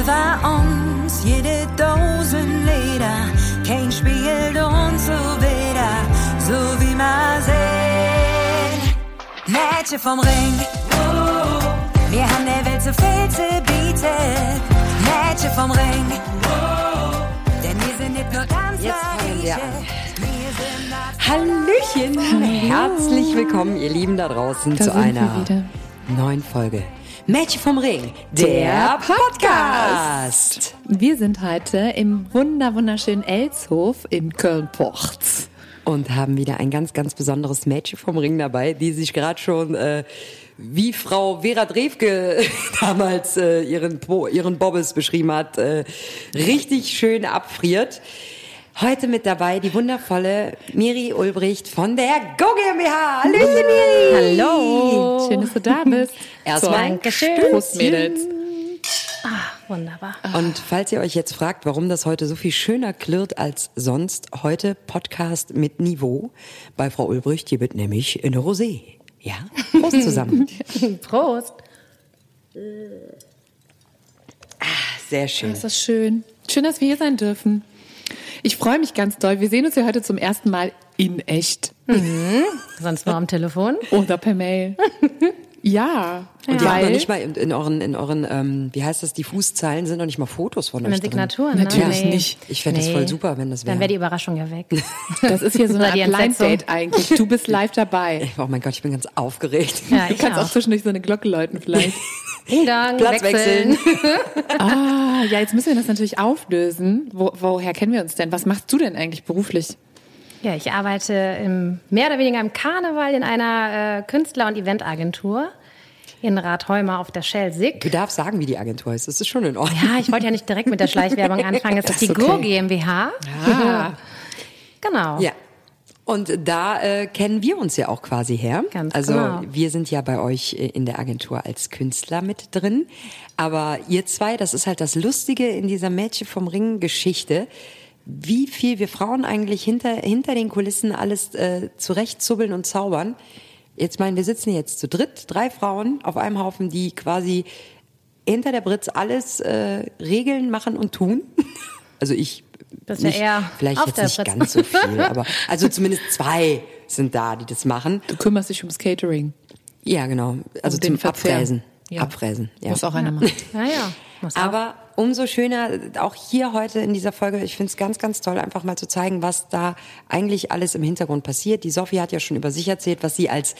Über uns jede Dosen Leder, kein spielt uns so wieder, so wie man sehen. Mädchen vom Ring, wir haben der Welt so viel zu bieten. Mädchen vom Ring, denn wir sind nicht nur ganz Jetzt fangen wir an. Hallöchen! Herzlich willkommen, ihr Lieben da draußen, Da zu einer neuen Folge. Mädchen vom Ring, der Podcast. Wir sind heute im wunder wunderschönen Elshof in Köln-Porz. Und haben wieder ein ganz, ganz besonderes Mädchen vom Ring dabei, die sich gerade schon äh, wie Frau Vera Drewke damals äh, ihren, ihren Bobbes beschrieben hat, äh, richtig schön abfriert. Heute mit dabei die wundervolle Miri Ulbricht von der Go GmbH. Hallöchen, Miri! Hallo. Schön, dass du da bist. Erstmal Dankeschön. Prost, Mädels. Wunderbar. Und falls ihr euch jetzt fragt, warum das heute so viel schöner klirrt als sonst, heute Podcast mit Niveau bei Frau Ulbricht. Hier wird nämlich eine Rosé. Ja, Prost zusammen. Prost. Sehr schön. Ist das schön. Schön, dass wir hier sein dürfen. Ich freue mich ganz doll. Wir sehen uns ja heute zum ersten Mal in echt. Sonst nur am Telefon. Oder per Mail. ja. Und ihr habt noch weil- nicht mal in, in euren, in euren, ähm, wie heißt das, die Fußzeilen sind noch nicht mal Fotos von In euch den drin. Signaturen. Natürlich ne? nicht. Ich fände das voll super, wenn das wäre. Dann wäre die Überraschung ja weg. Das ist hier so eine die Blind. Date eigentlich. Du bist live dabei. Oh mein Gott, ich bin ganz aufgeregt. Ja, Du ich kannst auch auch. zwischendurch so eine Glocke läuten vielleicht. Ding Dong, Platz wechseln. ah, ja, jetzt müssen wir das natürlich auflösen. Wo, woher kennen wir uns denn? Was machst du denn eigentlich beruflich? Ja, ich arbeite im, mehr oder weniger im Karneval in einer äh, Künstler- und Eventagentur in Rathheumer auf der Shell Sick. Du darfst sagen, wie die Agentur heißt. Das ist schon in Ordnung. Ja, ich wollte ja nicht direkt mit der Schleichwerbung anfangen. Es ist die okay. GUR GmbH. Ah, Genau. Ja. Und da äh, kennen wir uns ja auch quasi her. Ganz also genau. wir sind ja bei euch äh, in der Agentur als Künstler mit drin. Aber ihr zwei, das ist halt das Lustige in dieser Mädchen vom Ring Geschichte, wie viel wir Frauen eigentlich hinter, hinter den Kulissen alles äh, zurechtzubbeln und zaubern. Jetzt meinen, wir sitzen jetzt zu dritt, drei Frauen auf einem Haufen, die quasi hinter der Britz alles äh, regeln, machen und tun. Also ich ja nicht, eher vielleicht auf jetzt der nicht Britz. ganz so viel, aber also zumindest zwei sind da, die das machen. du kümmerst dich ums Catering. Ja, genau. Also Um den zum. Abfräsen. Ja. Abfräsen. Ja. Muss auch einer machen. Naja. Muss auch. Aber umso schöner, auch hier heute in dieser Folge, ich finde es ganz, ganz toll, einfach mal zu zeigen, was da eigentlich alles im Hintergrund passiert. Die Sophie hat ja schon über sich erzählt, was sie als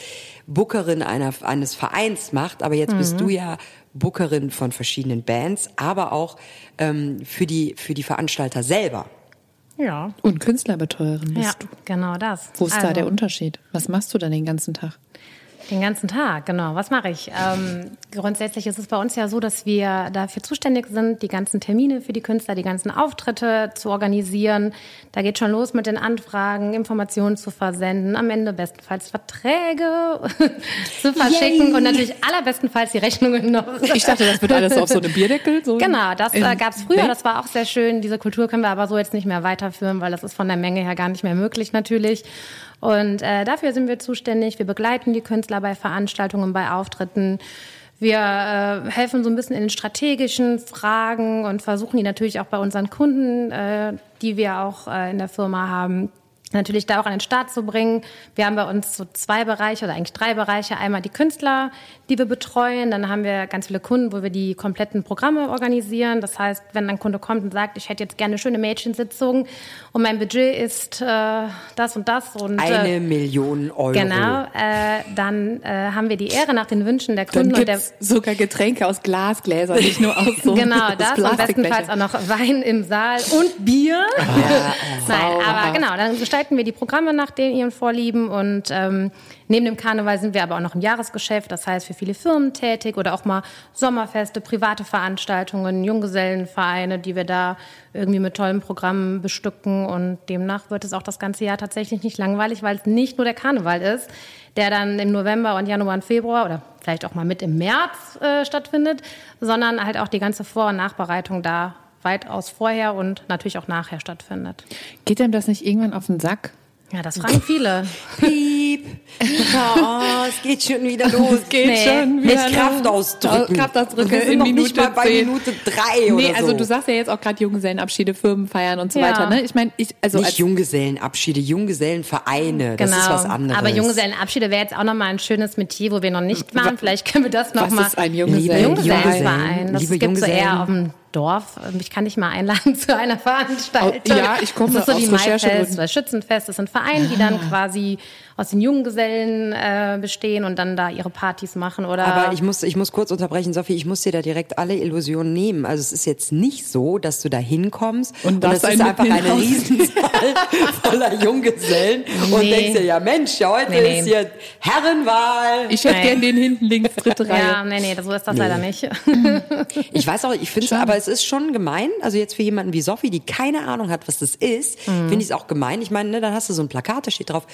Bookerin einer, eines Vereins macht, aber jetzt bist du ja Bookerin von verschiedenen Bands, aber auch ähm, für, die, für die Veranstalter selber. Ja. Und Künstlerbetreuerin bist Ja, du. genau das. Wo ist da Also, der Unterschied? Was machst du dann den ganzen Tag? Den ganzen Tag, genau. Was mache ich? Ähm, grundsätzlich ist es bei uns ja so, dass wir dafür zuständig sind, die ganzen Termine für die Künstler, die ganzen Auftritte zu organisieren. Da geht schon los mit den Anfragen, Informationen zu versenden, am Ende bestenfalls Verträge zu verschicken und natürlich allerbestenfalls die Rechnungen noch. Ich dachte, das wird alles auf so einem Bierdeckel. So Genau, das äh, gab es früher, das war auch sehr schön. Diese Kultur können wir aber so jetzt nicht mehr weiterführen, weil das ist von der Menge her gar nicht mehr möglich natürlich. Und äh, dafür sind wir zuständig. Wir begleiten die Künstler bei Veranstaltungen, bei Auftritten. Wir äh, helfen so ein bisschen in den strategischen Fragen und versuchen die natürlich auch bei unseren Kunden, äh, die wir auch äh, in der Firma haben, natürlich da auch an den Start zu bringen. Wir haben bei uns so zwei Bereiche oder eigentlich drei Bereiche. Einmal die Künstler, die wir betreuen. Dann haben wir ganz viele Kunden, wo wir die kompletten Programme organisieren. Das heißt, wenn ein Kunde kommt und sagt, ich hätte jetzt gerne eine schöne Mädchensitzung und mein Budget ist äh, das und das und Eine äh, Million Euro. Genau, äh, dann äh, haben wir die Ehre nach den Wünschen der Dann Kunden und der sogar Getränke aus Glasgläsern, nicht nur aus so Genau, das und bestenfalls auch noch Wein im Saal und Bier. Nein, aber genau, dann gestalten gestalten wir die Programme nach den ihren Vorlieben und ähm, neben dem Karneval sind wir aber auch noch im Jahresgeschäft, das heißt für viele Firmen tätig oder auch mal Sommerfeste, private Veranstaltungen, Junggesellenvereine, die wir da irgendwie mit tollen Programmen bestücken. Und demnach wird es auch das ganze Jahr tatsächlich nicht langweilig, weil es nicht nur der Karneval ist, der dann im November und Januar und Februar oder vielleicht auch mal mit im März äh, stattfindet, sondern halt auch die ganze Vor- und Nachbereitung da weitaus vorher und natürlich auch nachher stattfindet. Geht denn das nicht irgendwann auf den Sack? Ja, das fragen viele. Piep. Oh, es geht schon wieder los. Geht Nee, schon wieder. Mit Kraft ausdrücken. Kraft ausdrücken Wir sind in noch Minute nicht mal bei 10. Minute drei Nee, oder also so. du sagst ja jetzt auch gerade Junggesellenabschiede, Firmen feiern und so Ja. weiter. Ne? Ich meine, ich also nicht als Junggesellenabschiede, Junggesellenvereine. Das ist was anderes. Genau. Aber Junggesellenabschiede wäre jetzt auch nochmal ein schönes Metier, wo wir noch nicht waren. Vielleicht können wir das was nochmal. ist ein Liebe Junggesellen? Junggesellenverein. Das gibt so eher auf dem Dorf. Ich kann dich mal einladen zu einer Veranstaltung. Ja, ich komme Das ist so die. Maifest oder Schützenfest. Das sind Vereine, die dann quasi aus den Junggesellen äh, bestehen und dann da ihre Partys machen. Oder Aber ich muss, ich muss kurz unterbrechen, Sophie, ich muss dir da direkt alle Illusionen nehmen. Also es ist jetzt nicht so, dass du da hinkommst Und und, das das ist ein einfach eine im Haus. Riesenzahl voller Junggesellen und Nee. denkst dir, ja Mensch, ja, heute Nee, nee. ist hier Herrenwahl. Ich hätte gern den hinten links dritte ja, Reihe. nee, nee, so ist das leider nicht. Ich weiß auch, ich finde es, aber es ist schon gemein. Also jetzt für jemanden wie Sophie, die keine Ahnung hat, was das ist, Mhm. finde ich es auch gemein. Ich meine, ne, dann hast du so ein Plakat, da steht drauf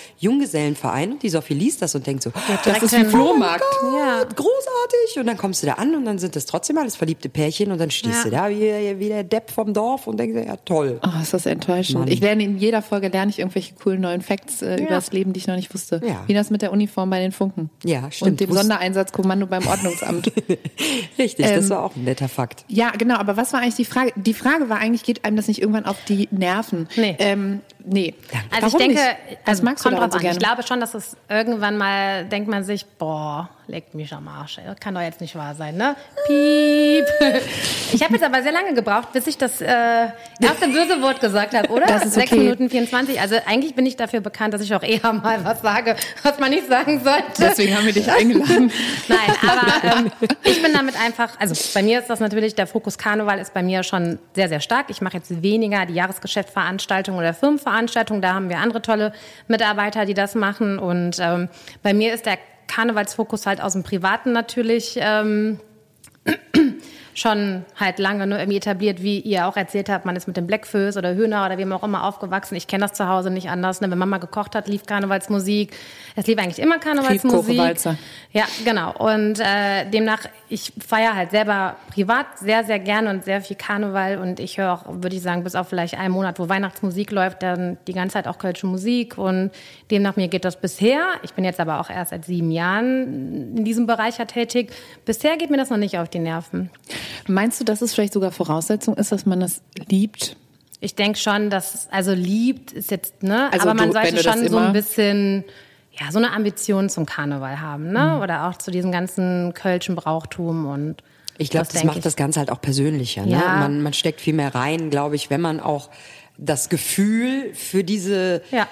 Junggesellenverein. Und die Sophie liest das und denkt so, Das ist wie hin. Flohmarkt. Ja. großartig. Und dann kommst du da an und dann sind das trotzdem alles verliebte Pärchen und dann stehst Ja. du da wie, wie der Depp vom Dorf und denkst ja toll. Oh, ist das enttäuschend. Mann. Ich lerne in jeder Folge lerne ich irgendwelche coolen neuen Facts äh, über das Leben, die ich noch nicht wusste. Ja. Wie das mit der Uniform bei den Funken. Ja, stimmt. Und dem Wusst- Sondereinsatzkommando beim Ordnungsamt. Richtig, Ähm, das war auch ein netter Fakt. Ja, genau, aber was war eigentlich die Frage? Die Frage war eigentlich, geht einem das nicht irgendwann auf die Nerven? Nee. Ähm, nee. Also Warum ich denke, nicht? Was also magst du daran so gerne? Ich glaube schon, dass es irgendwann mal denkt man sich, boah, leckt mich am Arsch. Das kann doch jetzt nicht wahr sein, ne? Piep. Ich habe jetzt aber sehr lange gebraucht, bis ich das äh, erste böse Wort gesagt habe, oder? Das ist 6 okay. Minuten 24. Also eigentlich bin ich dafür bekannt, dass ich auch eher mal was sage, was man nicht sagen sollte. Deswegen haben wir dich eingeladen. Nein, aber ähm, ich bin damit einfach, also bei mir ist das natürlich, der Fokus Karneval ist bei mir schon sehr, sehr stark. Ich mache jetzt weniger die Jahresgeschäftsveranstaltungen oder Firmenveranstaltungen. Da haben wir andere tolle Mitarbeiter, die das machen. Und ähm, bei mir ist der Karnevalsfokus halt aus dem Privaten natürlich. Ähm, schon halt lange nur irgendwie etabliert, wie ihr auch erzählt habt, man ist mit dem Blackfoes oder Hühner oder wem auch immer aufgewachsen. Ich kenne das zu Hause nicht anders. Ne? Wenn Mama gekocht hat, lief Karnevalsmusik. Es lief eigentlich immer Karnevalsmusik. Ja, genau. Und äh, demnach, ich feiere halt selber privat sehr, sehr gerne und sehr viel Karneval. Und ich höre auch, würde ich sagen, bis auf vielleicht einen Monat, wo Weihnachtsmusik läuft, dann die ganze Zeit auch kölsche Musik. Und demnach mir geht das bisher. Ich bin jetzt aber auch erst seit sieben Jahren in diesem Bereich tätig. Bisher geht mir das noch nicht auf die Nerven. Meinst du, dass es vielleicht sogar Voraussetzung ist, dass man das liebt? Ich denke schon, dass, also liebt ist jetzt, ne? Also aber man du- sollte das schon so ein bisschen, ja, so eine Ambition zum Karneval haben, ne? Oder auch zu diesem ganzen kölschen Brauchtum und. Ich glaube, das, denk macht ich. das Ganze halt auch persönlicher. Ne? Ja. Man, man steckt viel mehr rein, glaube ich, wenn man auch das Gefühl für diese Ja.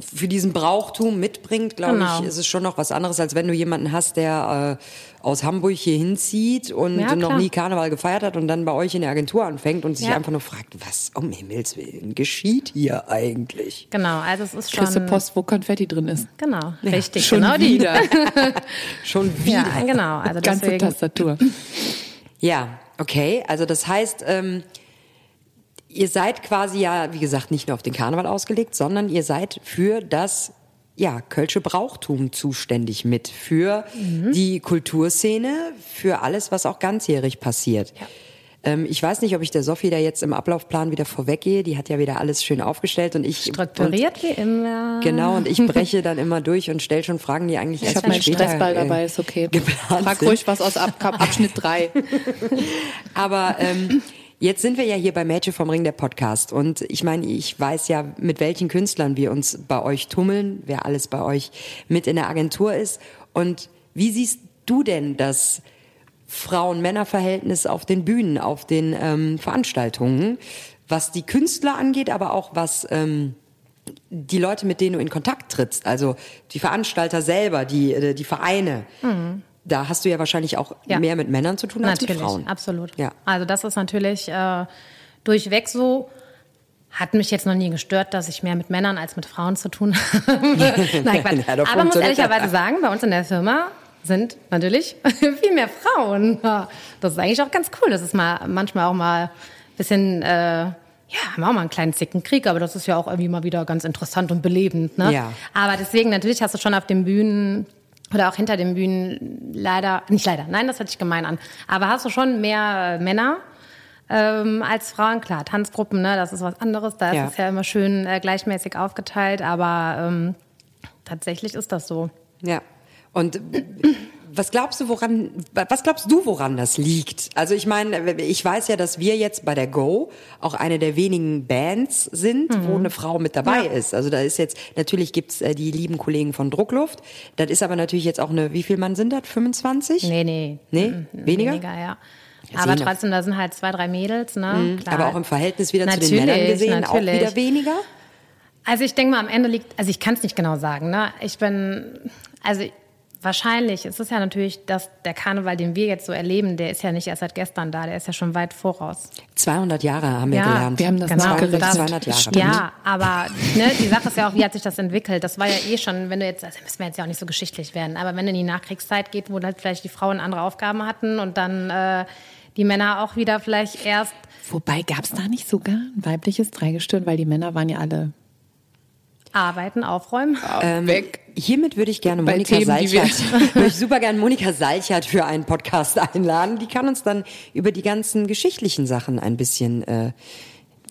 Für diesen Brauchtum mitbringt, glaube Genau. ich, ist es schon noch was anderes, als wenn du jemanden hast, der äh, aus Hamburg hier hinzieht und Ja, noch nie Karneval gefeiert hat und dann bei euch in der Agentur anfängt und sich Ja. einfach nur fragt, was um Himmels Willen geschieht hier eigentlich? Genau, also es ist Kriegst schon. Post, wo Konfetti drin ist. Genau, richtig, Schon genau wieder. Schon wieder. Ja, genau. Also Ganze deswegen. Tastatur. Ja, okay. Also das heißt, ähm, ihr seid quasi ja, wie gesagt, nicht nur auf den Karneval ausgelegt, sondern ihr seid für das ja, Kölsche Brauchtum zuständig mit, für die Kulturszene, für alles, was auch ganzjährig passiert. Ähm, ich weiß nicht, ob ich der Sophie da jetzt im Ablaufplan wieder vorweggehe. Die hat ja wieder alles schön aufgestellt und ich Strukturiert wie immer. Und, genau, und ich breche dann immer durch und stelle schon Fragen, die eigentlich Ich erst habe viel meinen später, Stressball äh, dabei, ist okay. geplant Frag ruhig was aus Ab Abschnitt 3. Aber ähm, jetzt sind wir ja hier bei Mädchen vom Ring der Podcast und ich meine, ich weiß ja, mit welchen Künstlern wir uns bei euch tummeln, wer alles bei euch mit in der Agentur ist. Und wie siehst du denn das Frauen-Männer-Verhältnis auf den Bühnen, auf den ähm, Veranstaltungen, was die Künstler angeht, aber auch was ähm, die Leute, mit denen du in Kontakt trittst, also die Veranstalter selber, die, äh, die Vereine. Da hast du ja wahrscheinlich auch. Ja. mehr mit Männern zu tun als Natürlich, mit Frauen. absolut. Ja. Also das ist natürlich äh, durchweg so. Hat mich jetzt noch nie gestört, dass ich mehr mit Männern als mit Frauen zu tun habe. Nein, Quatsch. Ja, Aber muss ehrlicherweise sagen, bei uns in der Firma sind natürlich viel mehr Frauen. Das ist eigentlich auch ganz cool. Das ist mal manchmal auch mal ein bisschen, äh, ja, haben wir auch mal einen kleinen Zickenkrieg, aber das ist ja auch irgendwie mal wieder ganz interessant und belebend. Ne? Ja. Aber deswegen, natürlich hast du schon auf den Bühnen oder auch hinter den Bühnen leider, nicht leider, nein, das hört sich gemein an, aber hast du schon mehr äh, Männer ähm, als Frauen. Klar, Tanzgruppen, ne, das ist was anderes, da Ja. ist es ja immer schön äh, gleichmäßig aufgeteilt, aber ähm, tatsächlich ist das so. Ja. Und was glaubst du, woran, was glaubst du, woran das liegt? Also ich meine, ich weiß ja, dass wir jetzt bei der Go auch eine der wenigen Bands sind, Mhm. wo eine Frau mit dabei ist. Also da ist jetzt, natürlich gibt's äh, die lieben Kollegen von Druckluft. Das ist aber natürlich jetzt auch eine, wie viel Mann sind das? 25? Nee, nee. Nee? Mhm, Weniger? Weniger, ja. Ja, Aber trotzdem, da sind halt zwei, drei Mädels, ne? Klar. Aber auch im Verhältnis wieder zu den Natürlich, Männern gesehen natürlich. auch wieder weniger? Also ich denke mal, am Ende liegt, also ich kann es nicht genau sagen. Ne? Ich bin, also wahrscheinlich ist es ja natürlich, dass der Karneval, den wir jetzt so erleben, der ist ja nicht erst seit gestern da, der ist ja schon weit voraus. 200 Jahre haben wir Ja, gelernt. wir haben das Genau, nachgerechnet. das- 200 Jahre. Ja, aber ne, die Sache ist ja auch, wie hat sich das entwickelt? Das war ja eh schon, wenn du jetzt, also müssen wir jetzt ja auch nicht so geschichtlich werden, aber wenn in die Nachkriegszeit geht, wo halt vielleicht die Frauen andere Aufgaben hatten und dann äh, die Männer auch wieder vielleicht erst Wobei, gab es da nicht sogar ein weibliches Dreigestirn, weil die Männer waren ja alle arbeiten, aufräumen. Ähm, Hiermit würde ich gerne Bei Monika Themen, Salchert, würde ich super gerne Monika Salchert für einen Podcast einladen. Die kann uns dann über die ganzen geschichtlichen Sachen ein bisschen äh,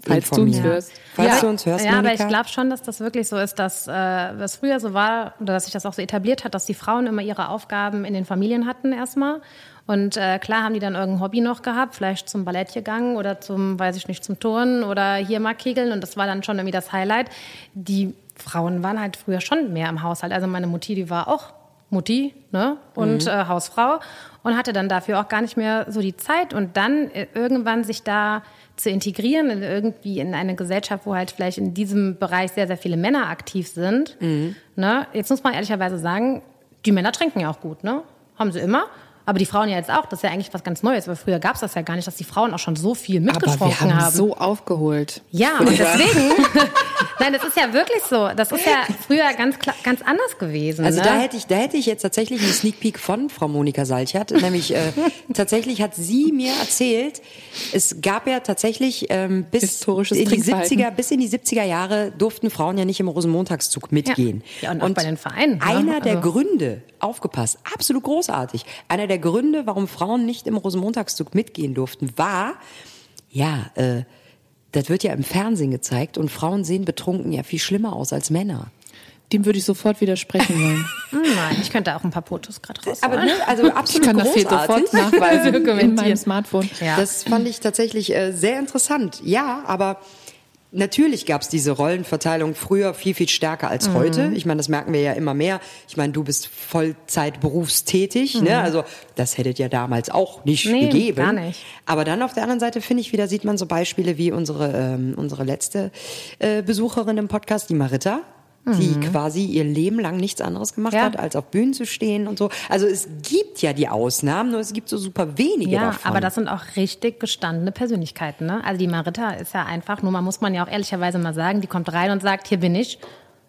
Falls du uns informieren. hörst. Falls ja, du uns hörst, ja, aber Monika. ich glaube schon, dass das wirklich so ist, dass äh, was früher so war oder dass sich das auch so etabliert hat, dass die Frauen immer ihre Aufgaben in den Familien hatten erstmal. Und äh, klar haben die dann irgendein Hobby noch gehabt, vielleicht zum Ballett gegangen oder zum, weiß ich nicht, zum Turnen oder hier mal kegeln. Und das war dann schon irgendwie das Highlight. Die Frauen waren halt früher schon mehr im Haushalt. Also meine Mutti, die war auch Mutti ne? und äh, Hausfrau und hatte dann dafür auch gar nicht mehr so die Zeit und dann äh, irgendwann sich da zu integrieren in irgendwie in eine Gesellschaft, wo halt vielleicht in diesem Bereich sehr, sehr viele Männer aktiv sind. Ne? Jetzt muss man ehrlicherweise sagen, die Männer trinken ja auch gut, ne? Haben sie immer. Aber die Frauen ja jetzt auch. Das ist ja eigentlich was ganz Neues, weil früher gab es das ja gar nicht, dass die Frauen auch schon so viel Aber mitgetrunken wir haben, haben. so aufgeholt. Ja, und deswegen, nein, das ist ja wirklich so. Das ist ja früher ganz, ganz anders gewesen. Also ne? da hätte ich, da hätte ich jetzt tatsächlich einen Sneak Peek von Frau Monika Salchert. Nämlich äh, tatsächlich hat sie mir erzählt, es gab ja tatsächlich ähm, bis Historisches in die Trinkverhalten. 70er, bis in die 70er Jahre durften Frauen ja nicht im Rosenmontagszug mitgehen. Ja, und auch bei den Vereinen, ne? Einer der Also- Gründe, aufgepasst, absolut großartig. Einer der Gründe, warum Frauen nicht im Rosenmontagszug mitgehen durften, war, ja, äh, das wird ja im Fernsehen gezeigt und Frauen sehen betrunken ja viel schlimmer aus als Männer. Dem würde ich sofort widersprechen wollen. Hm, Nein, ich könnte auch ein paar Fotos gerade raus. Aber ne, also Ich absolut kann das hier großartig. sofort nachweisen in meinem Smartphone. Ja. Das fand ich tatsächlich äh, sehr interessant. Ja, aber natürlich gab es diese Rollenverteilung früher viel, viel stärker als Mhm. heute. Ich meine, das merken wir ja immer mehr. Ich meine, du bist Vollzeit berufstätig. Ne? Also das hättet ja damals auch nicht Mhm. Nee, gegeben. gar nicht. Aber dann auf der anderen Seite finde ich wieder, sieht man so Beispiele wie unsere, ähm, unsere letzte äh, Besucherin im Podcast, die Marita. Die quasi ihr Leben lang nichts anderes gemacht Mhm. Ja. hat, als auf Bühnen zu stehen und so. Also es gibt ja die Ausnahmen, nur es gibt so super wenige Ja, davon. aber das sind auch richtig gestandene Persönlichkeiten. Ne? Also die Marita ist ja einfach, nur man muss man ja auch ehrlicherweise mal sagen, die kommt rein und sagt, hier bin ich.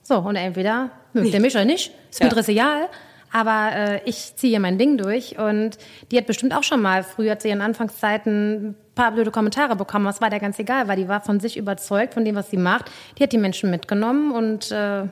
So, und entweder mögt ihr mich oder nicht, ist mir Ja. real. Aber äh, ich ziehe mein Ding durch und die hat bestimmt auch schon mal früher zu ihren Anfangszeiten ein paar blöde Kommentare bekommen. Das war der ganz egal, weil die war von sich überzeugt, von dem, was sie macht. Die hat die Menschen mitgenommen und äh,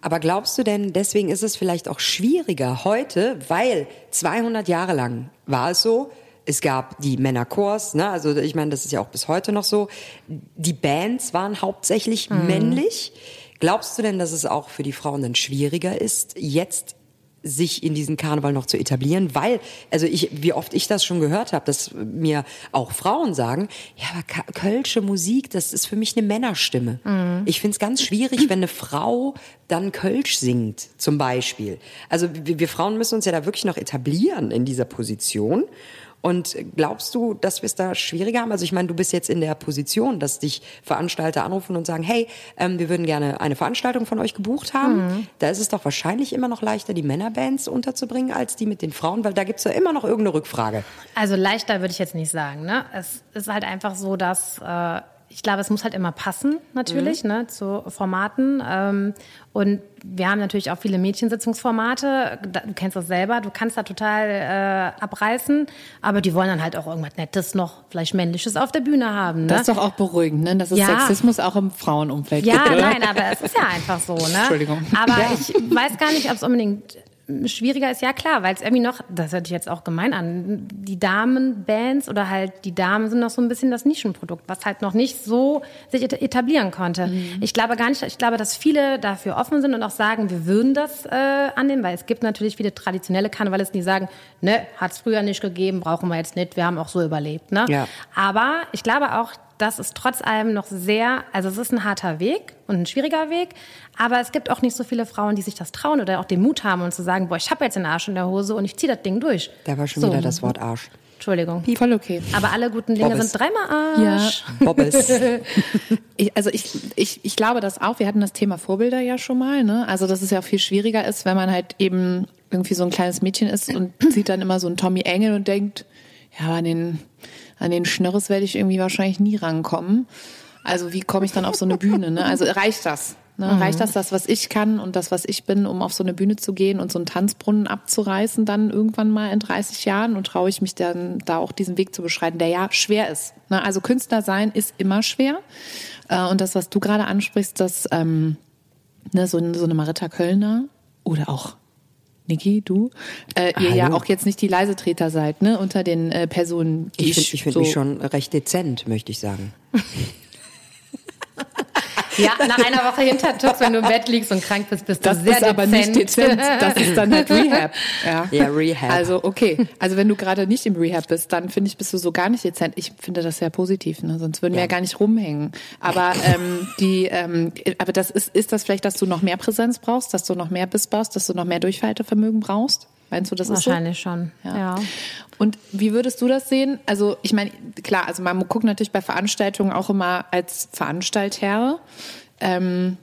Aber glaubst du denn, deswegen ist es vielleicht auch schwieriger heute, weil 200 Jahre lang war es so, es gab die Männerchors, ne? also ich meine, das ist ja auch bis heute noch so. Die Bands waren hauptsächlich männlich. Glaubst du denn, dass es auch für die Frauen dann schwieriger ist, jetzt sich in diesen Karneval noch zu etablieren, weil, also ich, wie oft ich das schon gehört habe, dass mir auch Frauen sagen, ja, aber Kölsche Musik, das ist für mich eine Männerstimme. Ich finde es ganz schwierig, wenn eine Frau dann Kölsch singt, zum Beispiel. Also wir, wir Frauen müssen uns ja da wirklich noch etablieren in dieser Position. Und glaubst du, dass wir es da schwieriger haben? Also ich meine, du bist jetzt in der Position, dass dich Veranstalter anrufen und sagen, hey, ähm, wir würden gerne eine Veranstaltung von euch gebucht haben. Da ist es doch wahrscheinlich immer noch leichter, die Männerbands unterzubringen, als die mit den Frauen, weil da gibt's ja immer noch irgendeine Rückfrage. Also leichter würde ich jetzt nicht sagen. Ne? Es ist halt einfach so, dass äh, ich glaube, es muss halt immer passen, natürlich, Mhm. ne, zu Formaten. Ähm, und wir haben natürlich auch viele Mädchensitzungsformate. Du kennst das selber, du kannst da total äh, abreißen, aber die wollen dann halt auch irgendwas Nettes noch, vielleicht Männliches auf der Bühne haben. Ne? Das ist doch auch beruhigend, ne? dass es Ja. Sexismus auch im Frauenumfeld Ja, gibt. oder? nein, aber es ist ja einfach so, ne? Entschuldigung. Aber ich weiß gar nicht, ob es unbedingt schwieriger ist. Ja, klar, weil es irgendwie noch, das hört sich jetzt auch gemein an, die Damenbands oder halt die Damen sind noch so ein bisschen das Nischenprodukt, was halt noch nicht so sich et- etablieren konnte. Mhm. Ich glaube gar nicht, ich glaube, dass viele dafür offen sind und auch sagen, wir würden das äh, annehmen, weil es gibt natürlich viele traditionelle Karnevalisten, die sagen, ne, hat es früher nicht gegeben, brauchen wir jetzt nicht, wir haben auch so überlebt, ne? Ja. Aber ich glaube auch, das ist trotz allem noch sehr, also es ist ein harter Weg und ein schwieriger Weg, aber es gibt auch nicht so viele Frauen, die sich das trauen oder auch den Mut haben und zu sagen, boah, ich habe jetzt den Arsch in der Hose und ich ziehe das Ding durch. Da war schon So. wieder das Wort Arsch. Entschuldigung. Voll okay. Aber alle guten Dinge Bobbes. sind dreimal Arsch. Bobbes. Ich, also ich, ich, ich glaube das auch. Wir hatten das Thema Vorbilder ja schon mal. Ne? Also dass es ja auch viel schwieriger ist, wenn man halt eben irgendwie so ein kleines Mädchen ist und sieht dann immer so einen Tommy Engel und denkt, ja, an den, an den Schnörres werde ich irgendwie wahrscheinlich nie rankommen. Also wie komme ich dann auf so eine Bühne? Ne? Also reicht das? Ne? Reicht das, das, was ich kann und das, was ich bin, um auf so eine Bühne zu gehen und so einen Tanzbrunnen abzureißen, dann irgendwann mal in 30 Jahren? Und traue ich mich dann da auch diesen Weg zu beschreiten, der ja schwer ist. Ne? Also Künstler sein ist immer schwer. Äh, Und das, was du gerade ansprichst, dass ähm, ne, so, so eine Marita Kölner oder auch Niki, du, äh, ihr ja Hallo. auch jetzt nicht die Leisetreter seid, ne, unter den äh, Personen, die Ich finde ich find so mich schon recht dezent, möchte ich sagen. Ja, nach einer Woche Hintertux, wenn du im Bett liegst und krank bist, bist du Das sehr ist aber nicht dezent. dezent, das ist dann halt Rehab. Ja, Ja, Rehab. Also okay, also wenn du gerade nicht im Rehab bist, dann finde ich, bist du so gar nicht dezent. Ich finde das sehr positiv, ne? sonst würden wir Ja. ja gar nicht rumhängen. Aber ähm, die, ähm, aber das ist, ist das vielleicht, dass du noch mehr Präsenz brauchst, dass du noch mehr Biss brauchst, dass du noch mehr Durchhaltevermögen brauchst? Meinst du, das ist so? Wahrscheinlich schon. Ja. Und wie würdest du das sehen? Also ich meine, klar, also man guckt natürlich bei Veranstaltungen auch immer als Veranstalter. Ähm,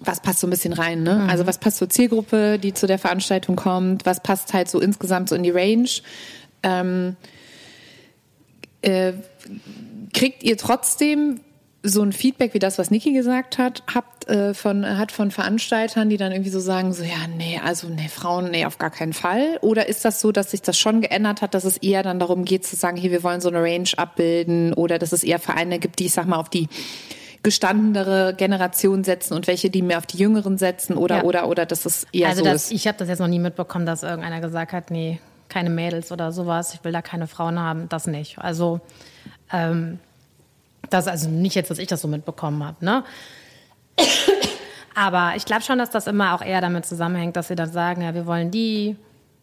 was passt so ein bisschen rein, ne? Mhm. Also was passt zur Zielgruppe, die zu der Veranstaltung kommt? Was passt halt so insgesamt so in die Range? Ähm, äh, kriegt ihr trotzdem so ein Feedback wie das, was Niki gesagt hat, habt äh, von hat von Veranstaltern, die dann irgendwie so sagen, so ja, nee, also nee, Frauen, nee, auf gar keinen Fall? Oder ist das so, dass sich das schon geändert hat, dass es eher dann darum geht zu sagen, hier, wir wollen so eine Range abbilden oder dass es eher Vereine gibt, die, ich sag mal, auf die gestandenere Generation setzen und welche, die mehr auf die Jüngeren setzen oder Ja. oder oder dass es eher also so das, ist. ich habe das jetzt noch nie mitbekommen, dass irgendeiner gesagt hat, nee, keine Mädels oder sowas, ich will da keine Frauen haben, das nicht. Also ähm, das also nicht jetzt, dass ich das so mitbekommen habe, ne? Aber ich glaube schon, dass das immer auch eher damit zusammenhängt, dass sie dann sagen, ja, wir wollen die,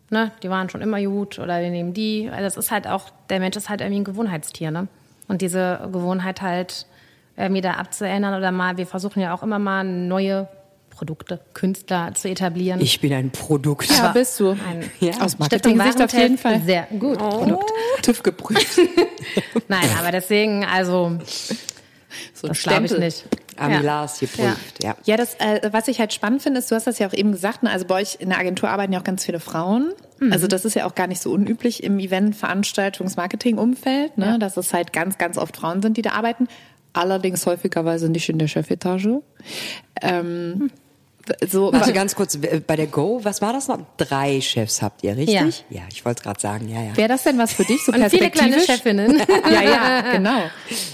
ne, die waren schon immer gut oder wir nehmen die. Also das ist halt auch, der Mensch ist halt irgendwie ein Gewohnheitstier, ne? Und diese Gewohnheit halt irgendwie da abzuändern oder mal, wir versuchen ja auch immer mal neue Produkte, Künstler zu etablieren. Ich bin ein Produkt. ja, bist du. Ein Ja. Aus Marketing-Sicht auf jeden Fall. Sehr gut. Produkt. TÜV geprüft. Nein, aber deswegen, also, So ein das glaube ich nicht. Amilas geprüft, ja. Ja, das, äh, was ich halt spannend finde, ist, du hast das ja auch eben gesagt, ne, also bei euch in der Agentur arbeiten ja auch ganz viele Frauen. Also das ist ja auch gar nicht so unüblich im Event-, Veranstaltungs-, Marketing-Umfeld, ne, dass es halt ganz, ganz oft Frauen sind, die da arbeiten. Allerdings häufigerweise nicht in der Chefetage. Ähm, so, Warte ganz kurz, bei der Go, was war das noch? Drei Chefs habt ihr, richtig? Ja, ich wollte es gerade sagen, ja, ja. Wäre das denn was für dich, so Und viele kleine? Chefinnen. ja, ja, genau.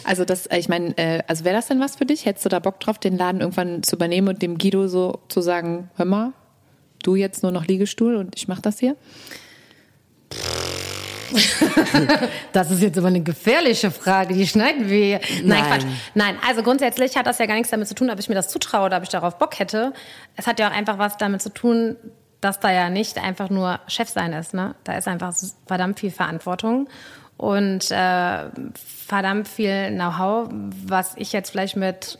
Also das, äh, ich meine, äh, also wäre das denn was für dich? Hättest du da Bock drauf, den Laden irgendwann zu übernehmen und dem Guido so zu sagen, hör mal, du jetzt nur noch Liegestuhl und ich mach das hier? Das ist jetzt aber eine gefährliche Frage, die schneiden wir. Nein, Nein. Quatsch. Nein, also grundsätzlich hat das ja gar nichts damit zu tun, ob ich mir das zutraue oder ob ich darauf Bock hätte. Es hat ja auch einfach was damit zu tun, dass da ja nicht einfach nur Chef sein ist. Ne? Da ist einfach verdammt viel Verantwortung und äh, verdammt viel Know-how, was ich jetzt vielleicht mit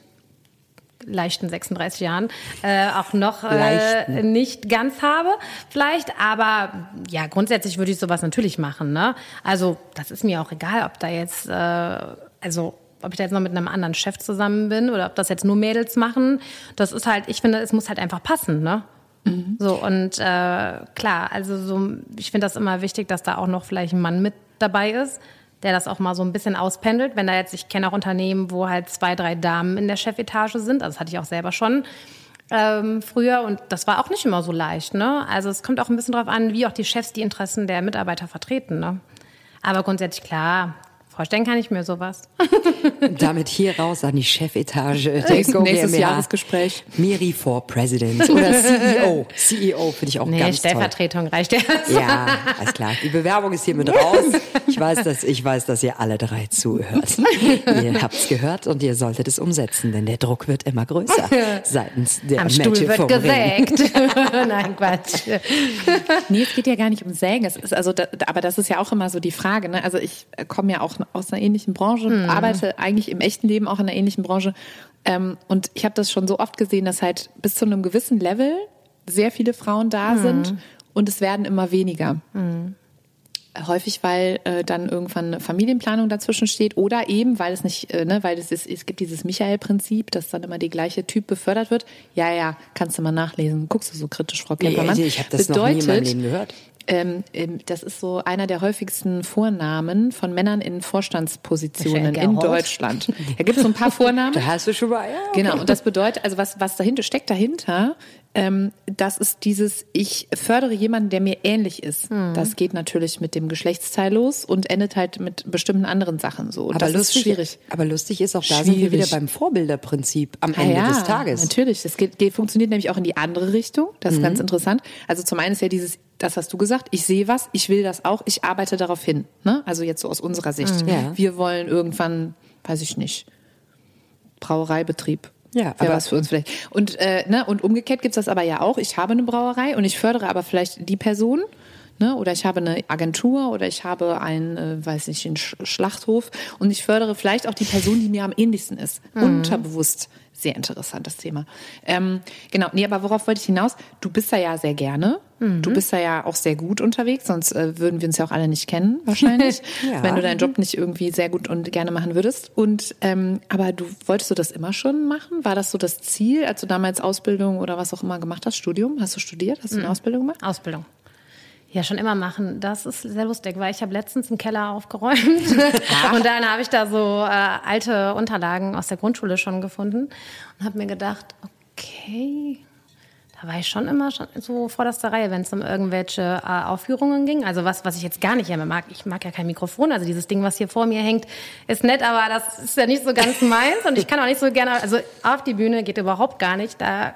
leichten 36 Jahren äh, auch noch äh, nicht ganz habe, vielleicht. Aber ja, grundsätzlich würde ich sowas natürlich machen. Ne? Also das ist mir auch egal, ob da jetzt, äh, also ob ich da jetzt noch mit einem anderen Chef zusammen bin oder ob das jetzt nur Mädels machen. Das ist halt, ich finde, es muss halt einfach passen. Ne? So und äh, klar, also so, ich finde das immer wichtig, dass da auch noch vielleicht ein Mann mit dabei ist, der das auch mal so ein bisschen auspendelt. Wenn da jetzt, ich kenne auch Unternehmen, wo halt zwei, drei Damen in der Chefetage sind, also das hatte ich auch selber schon ähm, früher und das war auch nicht immer so leicht. Ne? Also es kommt auch ein bisschen darauf an, wie auch die Chefs die Interessen der Mitarbeiter vertreten. Ne? Aber grundsätzlich klar, Vorstellen kann ich mir sowas. Damit hier raus an die Chefetage Go nächstes GmbH. Jahresgespräch. Miri for President oder CEO. CEO finde ich auch Nee, ganz toll. Stellvertretung reicht ja. Ja, alles klar. Die Bewerbung ist hiermit raus. Ich weiß, dass, ich weiß, dass ihr alle drei zuhört. ihr habt's gehört und ihr solltet es umsetzen, denn der Druck wird immer größer seitens der Am Stuhl Mädchen wird gesägt. Nein, Quatsch. Nee, es geht ja gar nicht um Sägen. Es ist also, da, aber das ist ja auch immer so die Frage. Ne? Also ich komme ja auch aus einer ähnlichen Branche, Mhm. arbeite eigentlich im echten Leben auch in einer ähnlichen Branche. Ähm, und ich habe das schon so oft gesehen, dass halt bis zu einem gewissen Level sehr viele Frauen da Mhm. sind und es werden immer weniger. Häufig, weil äh, dann irgendwann eine Familienplanung dazwischen steht oder eben, weil es nicht, äh, ne, weil es ist, es gibt dieses Michael-Prinzip, dass dann immer der gleiche Typ befördert wird. Ja, ja, kannst du mal nachlesen. Guckst du so kritisch, Frau Nee, Kempermann. ich habe das noch nie in meinem Leben gehört. Ähm, ähm, das ist so einer der häufigsten Vornamen von Männern in Vorstandspositionen in. Deutschland. Da gibt es so ein paar Vornamen. Da hast du schon mal, ja. Genau, und das bedeutet, also was, was dahinter steckt dahinter, ähm, das ist dieses, ich fördere jemanden, der mir ähnlich ist. Hm. Das geht natürlich mit dem Geschlechtsteil los und endet halt mit bestimmten anderen Sachen so. Und Aber das lustig, ist schwierig. aber lustig ist auch, da sind wir Schwierig. wieder beim Vorbilderprinzip am Ah Ende ja, des Tages. Natürlich, das geht, geht, funktioniert nämlich auch in die andere Richtung. Das Mhm. ist ganz interessant. Also zum einen ist ja dieses, das hast du gesagt, ich sehe was, ich will das auch, ich arbeite darauf hin. Ne? Also jetzt so aus unserer Sicht. Mhm. Ja. Wir wollen irgendwann, weiß ich nicht, Brauereibetrieb. Ja, aber- was für uns vielleicht. Und, äh, ne, und umgekehrt gibt's das aber ja auch. Ich habe eine Brauerei und ich fördere aber vielleicht die Person, ne, oder ich habe eine Agentur oder ich habe einen, äh, weiß nicht, einen Sch Schlachthof und ich fördere vielleicht auch die Person, die mir am ähnlichsten ist. Unterbewusst. Sehr interessantes Thema. Ähm, genau, nee, aber worauf wollte ich hinaus? Du bist da ja sehr gerne. Du bist da ja auch sehr gut unterwegs, sonst äh, würden wir uns ja auch alle nicht kennen, wahrscheinlich. Ja. Wenn du deinen Job nicht irgendwie sehr gut und gerne machen würdest. Und ähm, aber du wolltest du das immer schon machen? War das so das Ziel, als du damals Ausbildung oder was auch immer gemacht hast? Studium? Hast du studiert? Hast du eine Ausbildung gemacht? Ausbildung. Ja, schon immer machen. Das ist sehr lustig, weil ich habe letztens einen Keller aufgeräumt und dann habe ich da so äh, alte Unterlagen aus der Grundschule schon gefunden und habe mir gedacht, okay, da war ich schon immer schon so vorderster Reihe, wenn es um irgendwelche äh, Aufführungen ging. Also was, was ich jetzt gar nicht mehr mag. Ich mag ja kein Mikrofon. Also dieses Ding, was hier vor mir hängt, ist nett, aber das ist ja nicht so ganz meins. Und ich kann auch nicht so gerne, also auf die Bühne geht überhaupt gar nicht. Da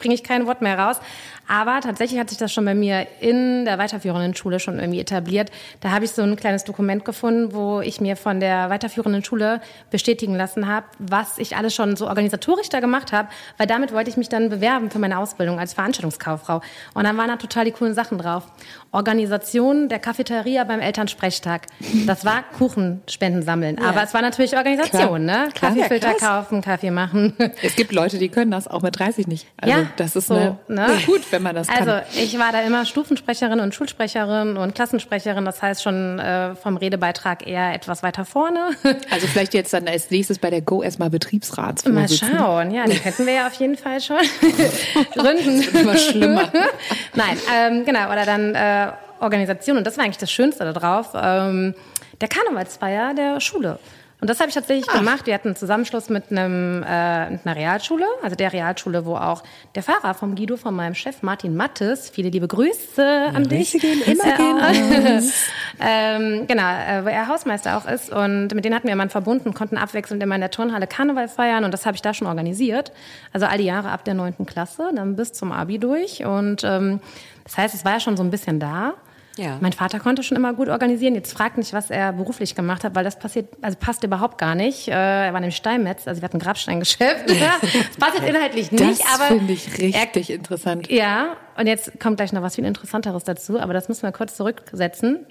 bringe ich kein Wort mehr raus. Aber tatsächlich hat sich das schon bei mir in der weiterführenden Schule schon irgendwie etabliert. Da habe ich so ein kleines Dokument gefunden, wo ich mir von der weiterführenden Schule bestätigen lassen habe, was ich alles schon so organisatorisch da gemacht habe, weil damit wollte ich mich dann bewerben für meine Ausbildung als Veranstaltungskauffrau. Und dann waren da total die coolen Sachen drauf. Organisation der Cafeteria beim Elternsprechtag. Das war Kuchenspenden sammeln. Aber es war natürlich Organisation, Klar. ne? Kaffeefilter Ja, kaufen, Kaffee machen. Es gibt Leute, die können das auch mit 30 nicht. Also Ja, das ist so, eine, ne? gut, wenn man das kann. Also ich war da immer Stufensprecherin und Schulsprecherin und Klassensprecherin, das heißt schon äh, vom Redebeitrag eher etwas weiter vorne. Also vielleicht jetzt dann als nächstes bei der Go erstmal Mal Betriebsratsvorsitzende. schauen, ja, die hätten wir ja auf jeden Fall schon gründen. Immer schlimmer. Nein, ähm, genau, oder dann äh, Organisation und das war eigentlich das Schönste dadrauf, ähm, der Karnevalsfeier der Schule. Und das habe ich tatsächlich gemacht. Wir hatten einen Zusammenschluss mit, einem, äh, mit einer Realschule, also der Realschule, wo auch der Fahrer vom Guido, von meinem Chef Martin Mattes, viele liebe Grüße an dich. Gehen immer äh, ähm, genau, äh, wo er Hausmeister auch ist. Und mit denen hatten wir immer verbunden, konnten abwechselnd immer in der Turnhalle Karneval feiern. Und das habe ich da schon organisiert. Also all die Jahre ab der neunten Klasse, dann bis zum Abi durch. Und ähm, das heißt, es war ja schon so ein bisschen da. Ja. Mein Vater konnte schon immer gut organisieren. Jetzt fragt nicht, was er beruflich gemacht hat, weil das passiert, also passt überhaupt gar nicht. Äh, er war nämlich Steinmetz, also wir hatten ein Grabsteingeschäft. das passt jetzt inhaltlich nicht, Das aber finde ich richtig interessant. ja, und jetzt kommt gleich noch was viel Interessanteres dazu, aber das müssen wir kurz zurücksetzen.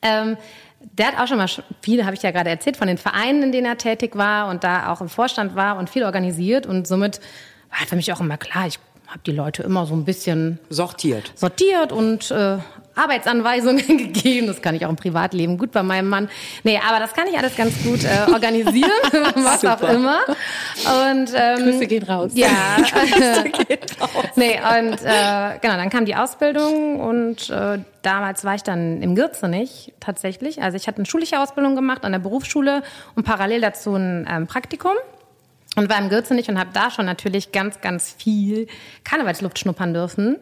Ähm, der hat auch schon mal viel, habe ich ja gerade erzählt, von den Vereinen, in denen er tätig war und da auch im Vorstand war und viel organisiert. Und somit war für mich auch immer klar, ich habe die Leute immer so ein bisschen Sortiert. sortiert und äh, Arbeitsanweisungen gegeben. Das kann ich auch im Privatleben gut bei meinem Mann. Nee, aber das kann ich alles ganz gut äh, organisieren, was auch immer. Und ähm, Grüße gehen raus. Ja. Grüße gehen raus. Nee, und äh, genau, dann kam die Ausbildung und äh, damals war ich dann im Gürzenich tatsächlich. Also ich hatte eine schulische Ausbildung gemacht an der Berufsschule und parallel dazu ein ähm, Praktikum und war im Gürzenich und habe da schon natürlich ganz, ganz viel Karnevalsluft schnuppern dürfen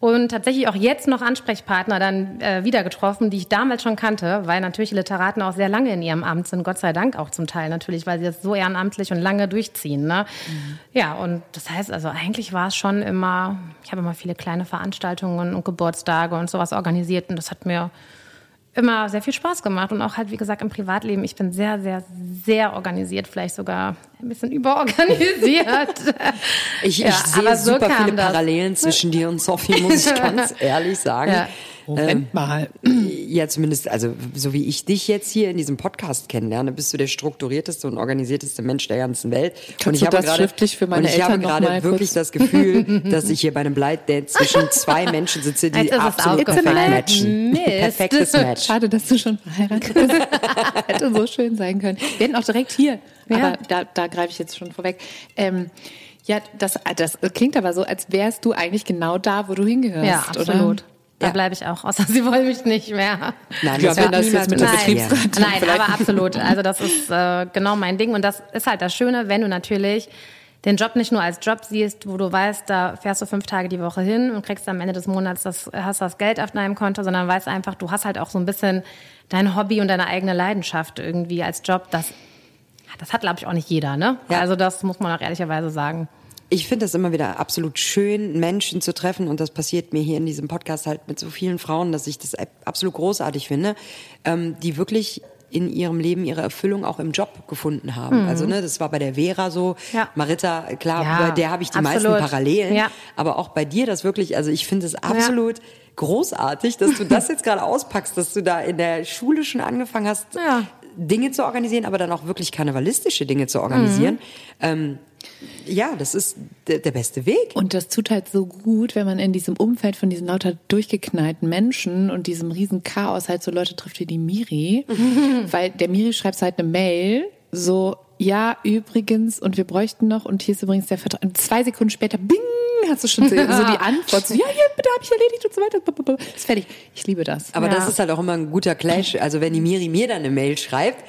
und tatsächlich auch jetzt noch Ansprechpartner dann äh, wieder getroffen, die ich damals schon kannte, weil natürlich Literaten auch sehr lange in ihrem Amt sind, Gott sei Dank auch zum Teil natürlich, weil sie das so ehrenamtlich und lange durchziehen. Ne? Mhm. Ja, und das heißt, also eigentlich war es schon immer, ich habe immer viele kleine Veranstaltungen und Geburtstage und sowas organisiert und das hat mir immer sehr viel Spaß gemacht und auch halt, wie gesagt, im Privatleben. Ich bin sehr, sehr, sehr organisiert, vielleicht sogar ein bisschen überorganisiert. ich, ich ja, sehe super so viele Parallelen zwischen dir und Sophie, muss ich ganz ehrlich sagen. Ja. Moment ähm, mal. Ja, zumindest, also so wie ich dich jetzt hier in diesem Podcast kennenlerne, bist du der strukturierteste und organisierteste Mensch der ganzen Welt. Kannst und ich du habe das gerade, schriftlich für meine und ich Eltern habe gerade wirklich das Gefühl, dass ich hier bei einem Blind Date zwischen zwei Menschen sitze, die absolut perfekt matchen. Perfektes Match. Schade, dass du schon verheiratet bist. Hätte so schön sein können. Wir hätten auch direkt hier. Ja. Aber da, da greife ich jetzt schon vorweg. Ähm, ja, das, das klingt aber so, als wärst du eigentlich genau da, wo du hingehörst, ja, absolut. Oder? Da ja. bleibe ich auch, außer sie wollen mich nicht mehr. Nein, das, ja, das jetzt mit der Betriebsrat. Nein, aber absolut. Also das ist äh, genau mein Ding. Und das ist halt das Schöne, wenn du natürlich den Job nicht nur als Job siehst, wo du weißt, da fährst du fünf Tage die Woche hin und kriegst am Ende des Monats das, hast das Geld auf deinem Konto, sondern weißt einfach, du hast halt auch so ein bisschen dein Hobby und deine eigene Leidenschaft irgendwie als Job. Das, das hat, glaube ich, auch nicht jeder, ne? Ja. Also das muss man auch ehrlicherweise sagen ich finde es immer wieder absolut schön, Menschen zu treffen und das passiert mir hier in diesem Podcast halt mit so vielen Frauen, dass ich das absolut großartig finde, ähm, die wirklich in ihrem Leben ihre Erfüllung auch im Job gefunden haben. Mhm. Also ne, das war bei der Vera so, ja. Marita, klar, ja, bei der habe ich die absolut. meisten Parallelen, ja. aber auch bei dir das wirklich, also ich finde es absolut großartig, dass du das jetzt gerade auspackst, dass du da in der Schule schon angefangen hast, Dinge zu organisieren, aber dann auch wirklich karnevalistische Dinge zu organisieren. Mhm. Ähm, ja, das ist der, der, beste Weg. Und das tut halt so gut, wenn man in diesem Umfeld von diesen lauter durchgeknallten Menschen und diesem riesen Chaos halt so Leute trifft wie die Miri. Weil der Miri schreibt halt eine Mail, so, ja, übrigens, und wir bräuchten noch, und hier ist übrigens der Vertrag. Und zwei Sekunden später, bing, hast du schon so, so die Antwort. So, ja, ja, bitte habe ich erledigt und so weiter. Das ist fertig. Ich liebe das. Aber ja. das ist halt auch immer ein guter Clash. Also wenn die Miri mir dann eine Mail schreibt,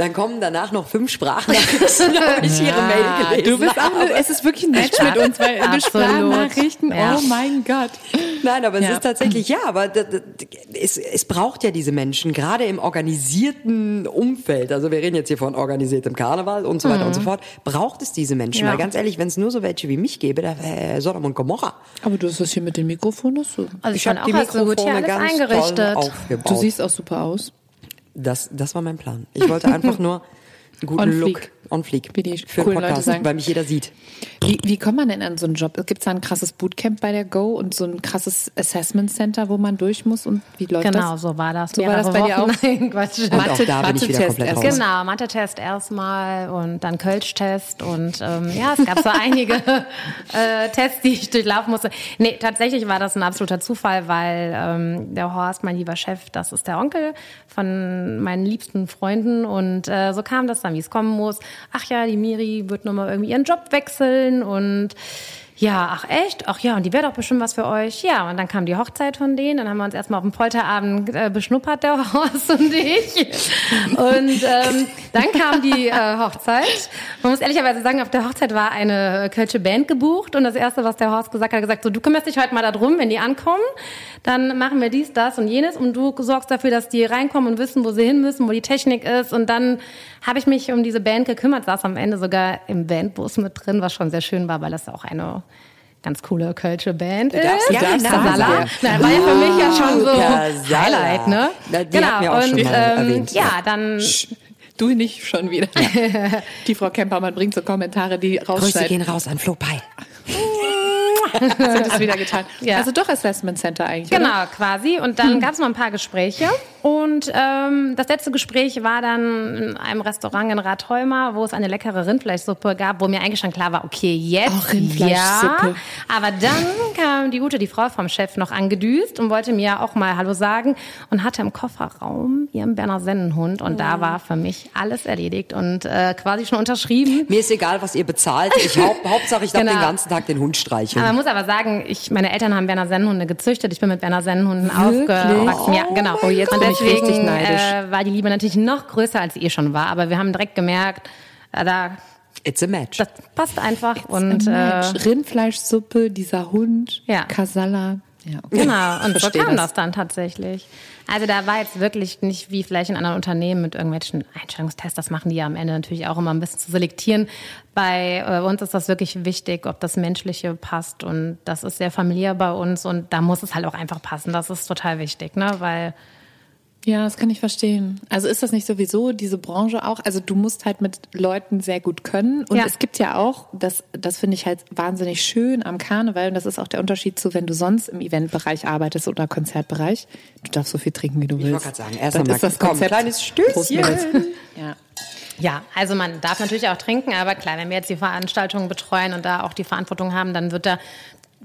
dann kommen danach noch fünf Sprachnachrichten, habe ich ihre Mail gelesen. Du bist auch, es ist wirklich nett mit uns, weil Absolut. Sprachnachrichten, ja. oh mein Gott. Nein, aber es ja. ist tatsächlich, ja, aber es, es braucht ja diese Menschen, gerade im organisierten Umfeld, also wir reden jetzt hier von organisiertem Karneval und so weiter mhm. und so fort, braucht es diese Menschen. Ja. Weil ganz ehrlich, wenn es nur so welche wie mich gäbe, da wäre Sodom und Gomorra. Aber du hast das hier mit dem Mikrofon, hast du? Also ich, ich habe die Mikrofone ganz eingerichtet. aufgebaut. Du siehst auch super aus. Das, das war mein Plan. Ich wollte einfach nur einen guten Look. On Fleek. Wie die für coolen Podcast, Leute sagen. weil mich jeder sieht. Wie, wie kommt man denn an so einen Job? Gibt es da ein krasses Bootcamp bei der Go und so ein krasses Assessment Center, wo man durch muss und wie läuft genau, das? Genau, so war das. So war das bei dir auch? Nein, Quatsch. Und Mathe, auch da bin ich wieder komplett raus. Genau, Mathe-Test erstmal und dann Kölsch-Test und ähm, ja, es gab so einige äh, Tests, die ich durchlaufen musste. Nee, tatsächlich war das ein absoluter Zufall, weil ähm, der Horst, mein lieber Chef, das ist der Onkel von meinen liebsten Freunden und äh, so kam das dann, wie es kommen muss. Ach ja, die Miri wird nochmal irgendwie ihren Job wechseln und ja, ach echt? Ach ja, und die wäre doch bestimmt was für euch. Ja, und dann kam die Hochzeit von denen. Dann haben wir uns erstmal auf dem Polterabend äh, beschnuppert, der Horst und ich. Und ähm, dann kam die äh, Hochzeit. Man muss ehrlicherweise sagen, auf der Hochzeit war eine Kölsche Band gebucht. Und das Erste, was der Horst gesagt hat, hat gesagt, so, du kümmerst dich heute mal darum, wenn die ankommen. Dann machen wir dies, das und jenes. Und du sorgst dafür, dass die reinkommen und wissen, wo sie hin müssen, wo die Technik ist. Und dann habe ich mich um diese Band gekümmert, saß am Ende sogar im Bandbus mit drin, was schon sehr schön war, weil das auch eine ganz coole kölsche Band ist. Darfst, ja, darfst Kasala. Na, war ja für mich ja schon so Kasala. Highlight, ne? Na, die genau. und ähm, ja, dann Du nicht schon wieder. Ja. Die Frau Kempermann bringt so Kommentare, die rausschneiden. Grüße gehen raus an Flo Pai. Sind das wieder getan. Ja. Also doch Assessment Center eigentlich. Genau, oder? quasi. Und dann hm. gab es noch ein paar Gespräche. Und ähm, das letzte Gespräch war dann in einem Restaurant in Ratholmer, wo es eine leckere Rindfleischsuppe gab, wo mir eigentlich schon klar war, okay, jetzt Auch Rindfleischsuppe. ja. Aber dann kam die gute, die Frau vom Chef noch angedüst und wollte mir auch mal Hallo sagen und hatte im Kofferraum ihren Berner Sennenhund und da war für mich alles erledigt und äh, quasi schon unterschrieben. Mir ist egal, was ihr bezahlt. Ich haupt, Hauptsache, ich darf Genau. den ganzen Tag den Hund streicheln. Aber man muss aber sagen, ich, meine Eltern haben Berner Sennenhunde gezüchtet. Ich bin mit Berner Sennenhunden Wirklich? aufgewachsen. Ja, genau. Oh, jetzt ich richtig neidisch. Äh, war die Liebe natürlich noch größer, als sie eh schon war. Aber wir haben direkt gemerkt, äh, da, It's a match. das passt einfach. und äh, Rindfleischsuppe, dieser Hund, Ja. Kasala. Ja, okay. Genau, und so kam das. das dann tatsächlich. Also da war jetzt wirklich nicht wie vielleicht in anderen Unternehmen mit irgendwelchen Einstellungstests, das machen die ja am Ende natürlich auch immer ein bisschen zu selektieren. Bei äh, uns ist das wirklich wichtig, ob das Menschliche passt und das ist sehr familiär bei uns und da muss es halt auch einfach passen. Das ist total wichtig, ne? Weil Ja, das kann ich verstehen. Also ist das nicht sowieso diese Branche auch? Also du musst halt mit Leuten sehr gut können. Und Ja. es gibt ja auch, das, das finde ich halt wahnsinnig schön am Karneval. Und das ist auch der Unterschied zu, wenn du sonst im Eventbereich arbeitest oder Konzertbereich. Du darfst so viel trinken, wie du willst. wollte gerade sagen, erst einmal, ist das komm, Konzept. kleines Stößchen. Ja. Ja, also man darf natürlich auch trinken, aber klar, wenn wir jetzt die Veranstaltungen betreuen und da auch die Verantwortung haben, dann wird da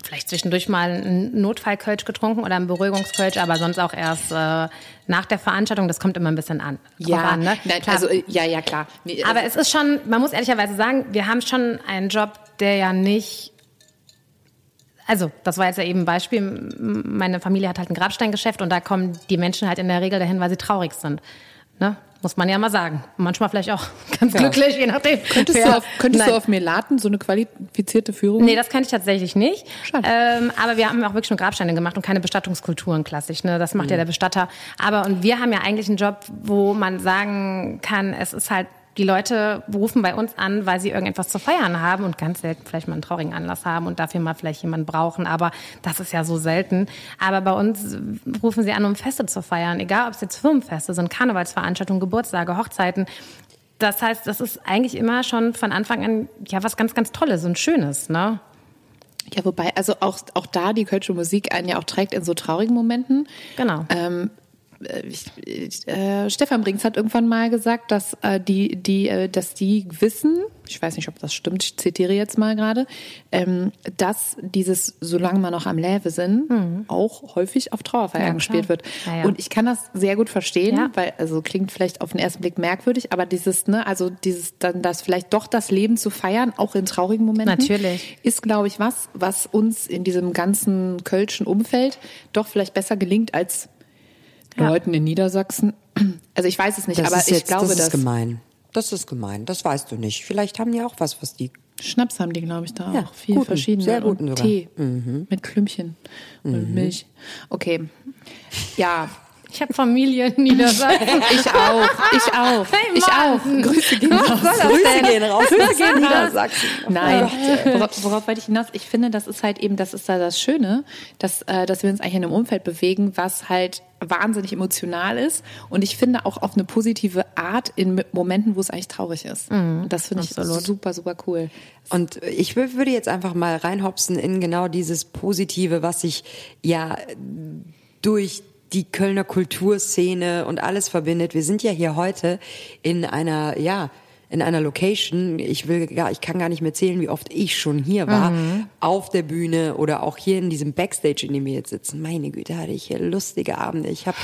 vielleicht zwischendurch mal ein Notfallkölsch getrunken oder ein Beruhigungskölsch, aber sonst auch erst äh, nach der Veranstaltung. Das kommt immer ein bisschen an. Ja, an, ne? nein, Klar. also äh, ja, ja, klar. Nee, aber also, es ist schon, man muss ehrlicherweise sagen, wir haben schon einen Job, der ja nicht also, das war jetzt ja eben ein Beispiel. Meine Familie hat halt ein Grabsteingeschäft und da kommen die Menschen halt in der Regel dahin, weil sie traurig sind. Ne? Muss man ja mal sagen. Manchmal vielleicht auch ganz glücklich, je nachdem. könntest wer- du auf, könntest du auf Melaten so eine qualifizierte Führung? Nee, das kann ich tatsächlich nicht. Schade. Ähm, aber wir haben auch wirklich nur Grabsteine gemacht und keine Bestattungskulturen klassisch. Ne? Das macht ja der Bestatter. Aber und wir haben ja eigentlich einen Job, wo man sagen kann, es ist halt die Leute rufen bei uns an, weil sie irgendetwas zu feiern haben und ganz selten vielleicht mal einen traurigen Anlass haben und dafür mal vielleicht jemanden brauchen. Aber das ist ja so selten. Aber bei uns rufen sie an, um Feste zu feiern. Egal, ob es jetzt Firmenfeste sind, Karnevalsveranstaltungen, Geburtstage, Hochzeiten. Das heißt, das ist eigentlich immer schon von Anfang an ja was ganz, ganz Tolles und Schönes, ne? Ja, wobei, also auch, auch da die kölsche Musik einen ja auch trägt in so traurigen Momenten. Genau. Ähm, äh, ich, ich, äh, Stefan Brinks hat irgendwann mal gesagt, dass äh, die, die, äh, dass die wissen, ich weiß nicht, ob das stimmt, ich zitiere jetzt mal gerade, ähm, dass dieses Solange wir noch am Läve sind, auch häufig auf Trauerfeiern Ja, gespielt wird. Ja, ja. Und ich kann das sehr gut verstehen, weil, also klingt vielleicht auf den ersten Blick merkwürdig, aber dieses, ne, also dieses, dann das vielleicht doch das Leben zu feiern, auch in traurigen Momenten. Natürlich. Ist, glaube ich, was, was uns in diesem ganzen kölschen Umfeld doch vielleicht besser gelingt als Ja. Leuten in Niedersachsen. Also ich weiß es nicht, Das aber ich jetzt, glaube, das ist dass gemein. Das ist gemein. Das weißt du nicht. Vielleicht haben die auch was, was die. Schnaps haben die, glaube ich, da Ja, auch. Viel guten, verschiedene. sehr guten und sogar. Tee mit Klümpchen und Milch. Okay. Ja, Ich habe Familie in Niedersachsen. ich auch. Ich auch. Hey, ich auch. Grüße gehen raus. Grüße gehen raus. Grüße gehen raus. Niedersachsen. Nein, worauf, worauf wollte ich hinaus? Ich finde, das ist halt eben, das ist da das Schöne, dass, äh, dass wir uns eigentlich in einem Umfeld bewegen, was halt wahnsinnig emotional ist und ich finde auch auf eine positive Art in Momenten, wo es eigentlich traurig ist. Und das finde ich absolut. super, super cool. Und ich wür- würde jetzt einfach mal reinhopsen in genau dieses Positive, was sich ja durch die Kölner Kulturszene und alles verbindet. Wir sind ja hier heute in einer, ja, in einer Location. Ich will gar, ich kann gar nicht mehr zählen, wie oft ich schon hier war. Auf der Bühne oder auch hier in diesem Backstage, in dem wir jetzt sitzen. Meine Güte, hatte ich hier lustige Abende. Ich habe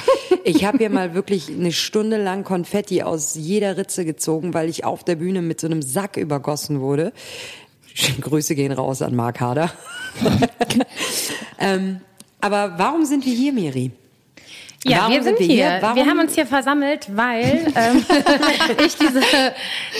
ich hab hier mal wirklich eine Stunde lang Konfetti aus jeder Ritze gezogen, weil ich auf der Bühne mit so einem Sack übergossen wurde. Grüße gehen raus an Mark Hader. ähm, aber warum sind wir hier, Miri? Ja, Warum wir sind sind wir hier. hier? Wir haben uns hier versammelt, weil ähm, ich diese,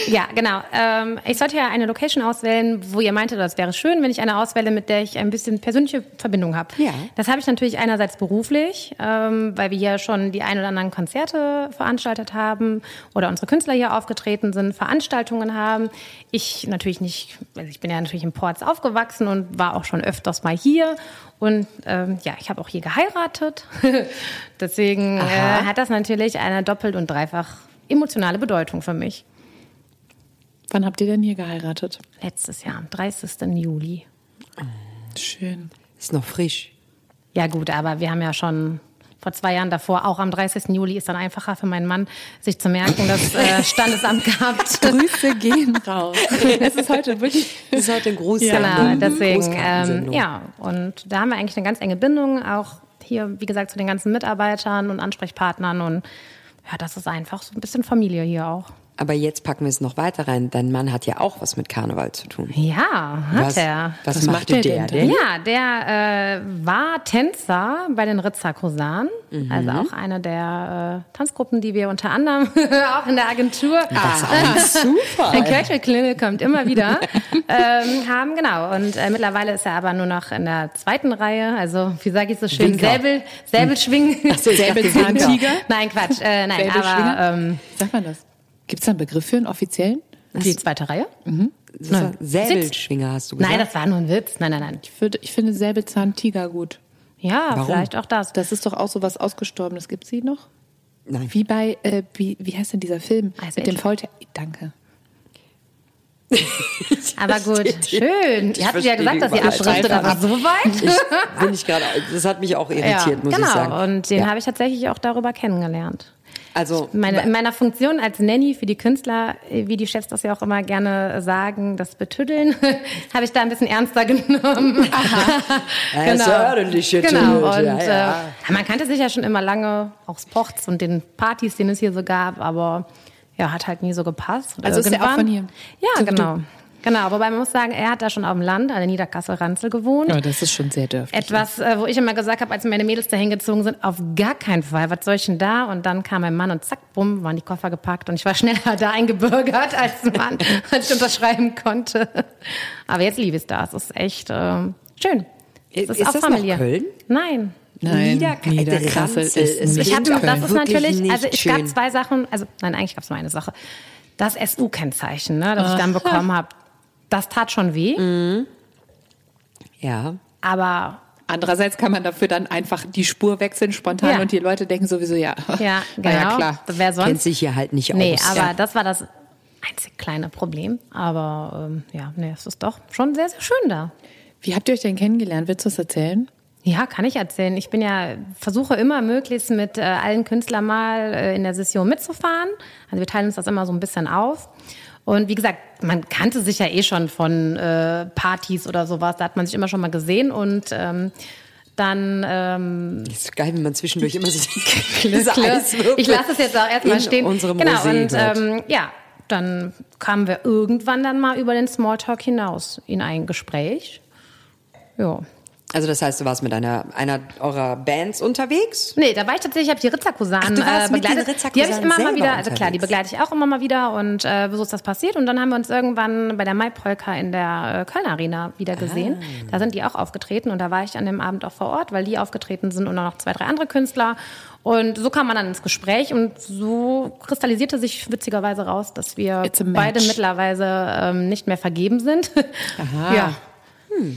ja genau, ähm, ich sollte ja eine Location auswählen, wo ihr meinte, das wäre schön, wenn ich eine auswähle, mit der ich ein bisschen persönliche Verbindung habe. Ja. Das habe ich natürlich einerseits beruflich, ähm, weil wir hier schon die ein oder anderen Konzerte veranstaltet haben oder unsere Künstler hier aufgetreten sind, Veranstaltungen haben. Ich natürlich nicht, also ich bin ja natürlich in Ports aufgewachsen und war auch schon öfters mal hier. Und ähm, ja, ich habe auch hier geheiratet. Deswegen äh, hat das natürlich eine doppelt und dreifach emotionale Bedeutung für mich. Wann habt ihr denn hier geheiratet? Letztes Jahr, am 30. Juli. Schön. Ist noch frisch. Ja gut, aber wir haben ja schon vor zwei Jahren davor, auch am 30. Juli, ist dann einfacher für meinen Mann, sich zu merken, dass äh, Standesamt gehabt. Grüße gehen raus. Es ist heute wirklich. Das ist heute ein Gruß. Genau, deswegen, ähm, ja. Und da haben wir eigentlich eine ganz enge Bindung, auch hier, wie gesagt, zu den ganzen Mitarbeitern und Ansprechpartnern und ja, das ist einfach so ein bisschen Familie hier auch. Aber jetzt packen wir es noch weiter rein. Dein Mann hat ja auch was mit Karneval zu tun. Ja, hat was, er. Was, Was macht macht der der denn? Ja, der äh, war Tänzer bei den Ritzer Kosan. Also auch eine der äh, Tanzgruppen, die wir unter anderem auch in der Agentur Ein Zufall. ein Kirchklingel kommt immer wieder ähm, haben. Genau. Und äh, mittlerweile ist er aber nur noch in der zweiten Reihe. Also wie sage ich so schön, Winker. Säbel, Säbelschwingen. Säbelzahntiger? Nein, Quatsch. Äh, nein, aber ähm, Sagt man das? Gibt es da einen Begriff für einen offiziellen? die zweite Reihe? War Säbelschwinger, hast du gesagt. Nein, das war nur ein Witz. Nein, nein, nein. Ich, würde, ich finde Säbelzahntiger gut. Ja, Warum? vielleicht auch das. Das ist doch auch so was Ausgestorbenes. Gibt es die noch? Nein. Wie bei, äh, wie, wie heißt denn dieser Film? Ice Mit dem Age. Folter. Danke. Aber gut, schön. Ihr habt ja gesagt, dass ihr Überleitung. abschriftet, aber so weit. Ich, bin ich gerade, das hat mich auch irritiert, muss genau. ich sagen. Und den Ja. habe ich tatsächlich auch darüber kennengelernt. Also, Meine, in meiner Funktion als Nanny für die Künstler, äh, wie die Chefs das ja auch immer gerne sagen, das Betüddeln, habe ich da ein bisschen ernster genommen. Ja, ist ja getüdelt, Genau. Und ja, ja. Äh, man kannte sich ja schon immer lange aus Pochts und den Partys, den es hier so gab, aber ja, hat halt nie so gepasst. Also ist der auch von hier? Ja, So wie genau. Genau, wobei man muss sagen, er hat da schon auf dem Land, an der Niederkassel-Ranzel gewohnt. Ja, das ist schon sehr dürftig. Etwas, äh, wo ich immer gesagt habe, als meine Mädels dahin gezogen sind, auf gar keinen Fall, was soll ich denn da? Und dann kam mein Mann und zack, bumm, waren die Koffer gepackt und ich war schneller da eingebürgert als Mann, als ich unterschreiben konnte. Aber jetzt liebe ich es da, es ist echt ähm, schön. Es Ist das noch Köln? Nein. Nein, Niederka- Niederkassel ist ist nicht Ich hab, Köln. das ist natürlich, also es gab zwei Sachen, also nein, eigentlich gab es nur eine Sache. Das SU-Kennzeichen, ne, das ich dann bekommen habe, das tat schon weh, Mhm. Ja. aber Andererseits kann man dafür dann einfach die Spur wechseln spontan Ja. und die Leute denken sowieso, ja, ja, genau. ja klar. Wer sonst? Kennt sich hier halt nicht Nee, aus. aber Ja. das war das einzig kleine Problem. Aber ähm, ja, nee, es ist doch schon sehr, sehr schön da. Wie habt ihr euch denn kennengelernt? Willst du das erzählen? Ja, kann ich erzählen. Ich bin ja, versuche immer möglichst mit äh, allen Künstlern mal äh, in der Session mitzufahren. Also wir teilen uns das immer so ein bisschen auf. Und wie gesagt, man kannte sich ja eh schon von äh, Partys oder sowas. Da hat man sich immer schon mal gesehen und ähm, dann ähm, Das ist geil, wie man zwischendurch immer so diese ich lasse es jetzt auch erstmal stehen. unserem genau, Rosé und ähm, ja, dann kamen wir irgendwann dann mal über den Smalltalk hinaus in ein Gespräch. Ja. Also das heißt, du warst mit einer, einer eurer Bands unterwegs? Nee, da war ich tatsächlich, ich habe die Ritzerkusanen äh, begleitet. Ritzerkusanen die habe ich immer mal wieder, also klar, die begleite ich auch immer mal wieder und äh, so ist das passiert. Und dann haben wir uns irgendwann bei der Maipolka in der äh, Köln Arena wieder gesehen. Ah. Da sind die auch aufgetreten und da war ich an dem Abend auch vor Ort, weil die aufgetreten sind und auch noch zwei, drei andere Künstler. Und so kam man dann ins Gespräch und so kristallisierte sich witzigerweise raus, dass wir beide mittlerweile ähm, nicht mehr vergeben sind. Aha. Ja.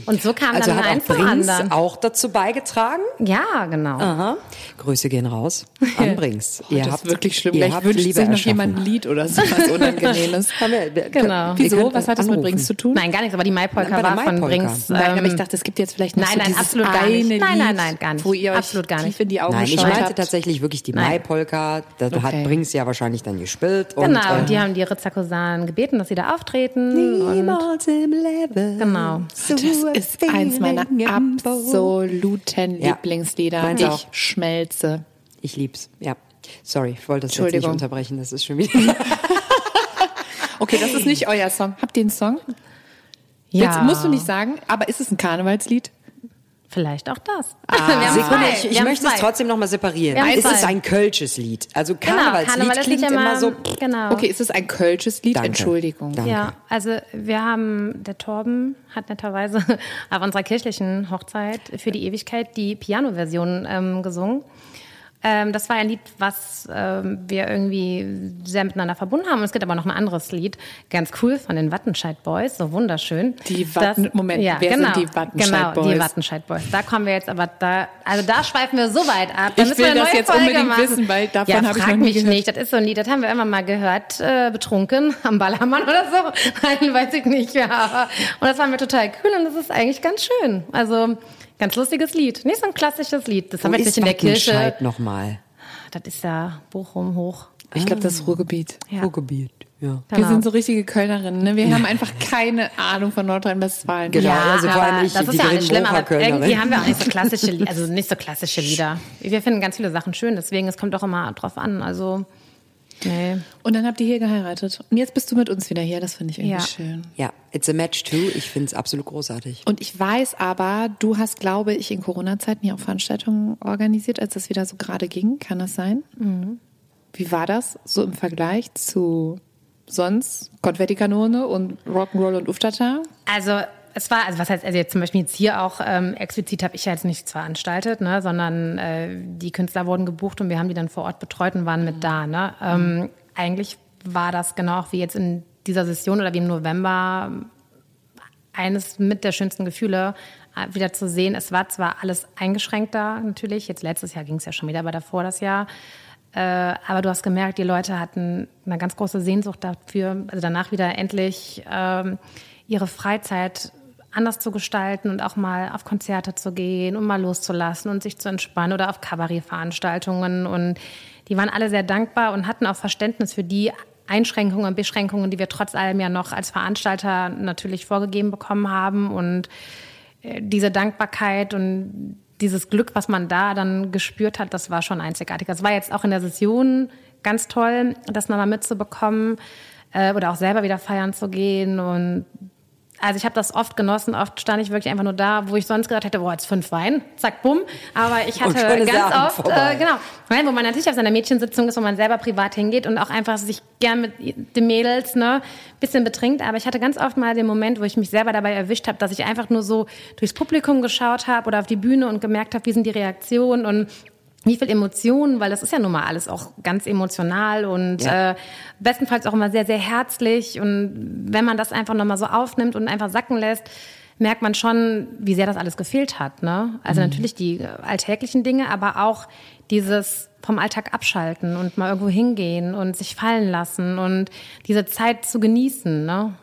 Und so kam Also dann hat eins auch Brings anderen. auch dazu beigetragen? Ja, genau. Aha. Grüße gehen raus an Brings. ihr das habt, ist wirklich schlimm. Ihr habt wünscht Liebe sich noch jemand ein Lied oder so was Unangenehmes. Genau. Wieso? Was hat das mit anrufen. Brings zu tun? Nein, gar nichts, aber die Maipolka war von. Brings. Nein, aber ähm, ich dachte, es gibt jetzt vielleicht noch nein, so nein, dieses absolut gar eine nicht. Lied, Nein, nein, nein, gar nicht. wo ihr euch Absolut gar tief nicht. in die Augen Nein, ich meinte habt. tatsächlich wirklich die Nein. Maipolka. Da Okay. hat Brings ja wahrscheinlich dann gespielt. Und, Genau, und die haben die Ritzakosanen gebeten, dass sie da auftreten. Niemals im Leben. Genau. So Das ist eins meiner absoluten Ja. Lieblingslieder. Ich auch. schmelze. Ich lieb's, ja. Sorry, ich wollte das jetzt nicht unterbrechen. Das ist schon wieder. Okay, das ist nicht euer Song. Habt ihr einen Song? ja, Jetzt musst du nicht sagen, aber ist es ein Karnevalslied? Vielleicht auch das. Ah, wir haben Sekunde, zwei. ich, Wir ich haben möchte es zwei. trotzdem nochmal separieren. Es zwei. ist ein kölsches Lied. Also Genau, Karnevalslied Karneval ist klingt nicht immer so. Genau. Okay, ist es ein kölsches Lied? Danke. Entschuldigung. Danke. Ja, also wir haben, der Torben hat netterweise auf unserer kirchlichen Hochzeit für die Ewigkeit die Piano-Version ähm, gesungen. Ähm, das war ein Lied, was ähm, wir irgendwie sehr miteinander verbunden haben. Und es gibt aber noch ein anderes Lied, ganz cool, von den Wattenscheid Boys, so wunderschön. Die Watten- Moment, ja, wer sind genau, die Wattenscheid genau, Boys? die Wattenscheid Boys. Da kommen wir jetzt aber da, also da schweifen wir so weit ab. Da Ich wir will das jetzt Folge unbedingt machen. wissen, weil davon ja, habe ich noch nie mich gehört. nicht. Das ist so ein Lied, das haben wir immer mal gehört, äh, betrunken am Ballermann oder so. Nein, weiß ich nicht. Ja. Und das war mir total cool und das ist eigentlich ganz schön. Also Ganz lustiges Lied. Nicht so ein klassisches Lied. Das Wo haben wir jetzt ist nicht in der Kirche. Nochmal? Das ist ja Bochum hoch. Ich glaube, das Ruhrgebiet. Ja. Ruhrgebiet, ja. Wir Genau. sind so richtige Kölnerinnen. Ne? Wir haben einfach keine Ahnung von Nordrhein-Westfalen. Genau. Ja, also vor aber allem ich, das ist ja nicht schlimm, aber irgendwie haben wir auch nicht so klassische, also nicht so klassische Lieder. Wir finden ganz viele Sachen schön, deswegen es kommt auch immer drauf an. Also nee. Und dann habt ihr hier geheiratet. Und jetzt bist du mit uns wieder hier. Das finde ich irgendwie Ja. schön. Ja, it's a match too. Ich finde es absolut großartig. Und ich weiß aber, du hast, glaube ich, in Corona-Zeiten hier auch Veranstaltungen organisiert, als es wieder so gerade ging. Kann das sein? Wie war das so im Vergleich zu sonst? Konfettikanone und Rock'n'Roll und Uftata? Also es war, also was heißt, also jetzt zum Beispiel jetzt hier auch ähm, explizit habe ich ja jetzt nichts veranstaltet, ne, sondern äh, die Künstler wurden gebucht und wir haben die dann vor Ort betreut und waren mit da. Ne? Ähm, eigentlich war das genau auch wie jetzt in dieser Session oder wie im November eines mit der schönsten Gefühle äh, wieder zu sehen. Es war zwar alles eingeschränkter natürlich, jetzt letztes Jahr ging es ja schon wieder, aber davor das Jahr. Äh, aber du hast gemerkt, die Leute hatten eine ganz große Sehnsucht dafür, also danach wieder endlich ähm, ihre Freizeit anders zu gestalten und auch mal auf Konzerte zu gehen und mal loszulassen und sich zu entspannen oder auf Kabarettveranstaltungen. Und die waren alle sehr dankbar und hatten auch Verständnis für die Einschränkungen und Beschränkungen, die wir trotz allem ja noch als Veranstalter natürlich vorgegeben bekommen haben. Und äh, diese Dankbarkeit und dieses Glück, was man da dann gespürt hat, das war schon einzigartig. Das war jetzt auch in der Session ganz toll, das nochmal mitzubekommen äh, oder auch selber wieder feiern zu gehen. Und also ich habe das oft genossen. Oft stand ich wirklich einfach nur da, wo ich sonst gedacht hätte, boah, jetzt fünf Wein, zack, bumm. Aber ich hatte ganz Abend oft, äh, genau, Nein, wo man natürlich auf seiner Mädchensitzung ist, wo man selber privat hingeht und auch einfach sich gern mit den Mädels ne bisschen betrinkt. Aber ich hatte ganz oft mal den Moment, wo ich mich selber dabei erwischt habe, dass ich einfach nur so durchs Publikum geschaut habe oder auf die Bühne und gemerkt habe, wie sind die Reaktionen und wie viel Emotionen, weil das ist ja nun mal alles auch ganz emotional und Ja. äh, bestenfalls auch immer sehr, sehr herzlich. Und wenn man das einfach nochmal so aufnimmt und einfach sacken lässt, merkt man schon, wie sehr das alles gefehlt hat. Ne? Also natürlich die äh, alltäglichen Dinge, aber auch dieses vom Alltag abschalten und mal irgendwo hingehen und sich fallen lassen und diese Zeit zu genießen. Ne?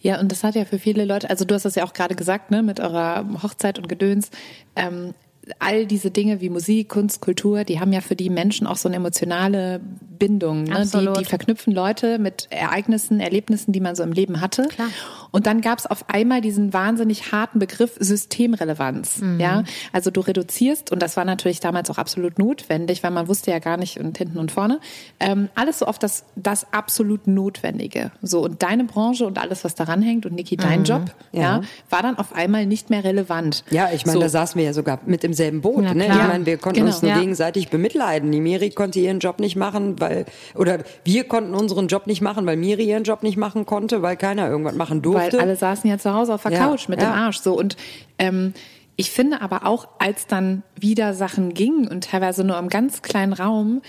Ja, und das hat ja für viele Leute, also du hast das ja auch gerade gesagt, ne, mit eurer Hochzeit und Gedöns, ähm, all diese Dinge wie Musik, Kunst, Kultur, die haben ja für die Menschen auch so eine emotionale Bindung. Ne? Die, die verknüpfen Leute mit Ereignissen, Erlebnissen, die man so im Leben hatte. Klar. Und dann gab es auf einmal diesen wahnsinnig harten Begriff Systemrelevanz. Mhm. Ja, also du reduzierst und das war natürlich damals auch absolut notwendig, weil man wusste ja gar nicht und hinten und vorne ähm, alles so auf das das absolut Notwendige. So und deine Branche und alles was daran hängt und Niki dein Job, ja. Ja. war dann auf einmal nicht mehr relevant. Ja, ich meine, so. da saßen wir ja sogar mit im selben Boot. Ne? Ich meine, wir konnten Genau. uns nur Ja. gegenseitig bemitleiden. Die Miri konnte ihren Job nicht machen, weil oder wir konnten unseren Job nicht machen, weil Miri ihren Job nicht machen konnte, weil keiner irgendwas machen durfte. Weil alle saßen ja zu Hause auf der Ja, Couch mit ja. dem Arsch. So und ähm, ich finde aber auch, als dann wieder Sachen gingen und teilweise nur im ganz kleinen Raum,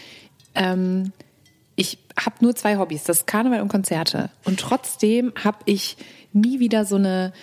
ähm, ich habe nur zwei Hobbys, das Karneval und Konzerte. Und trotzdem habe ich nie wieder so eine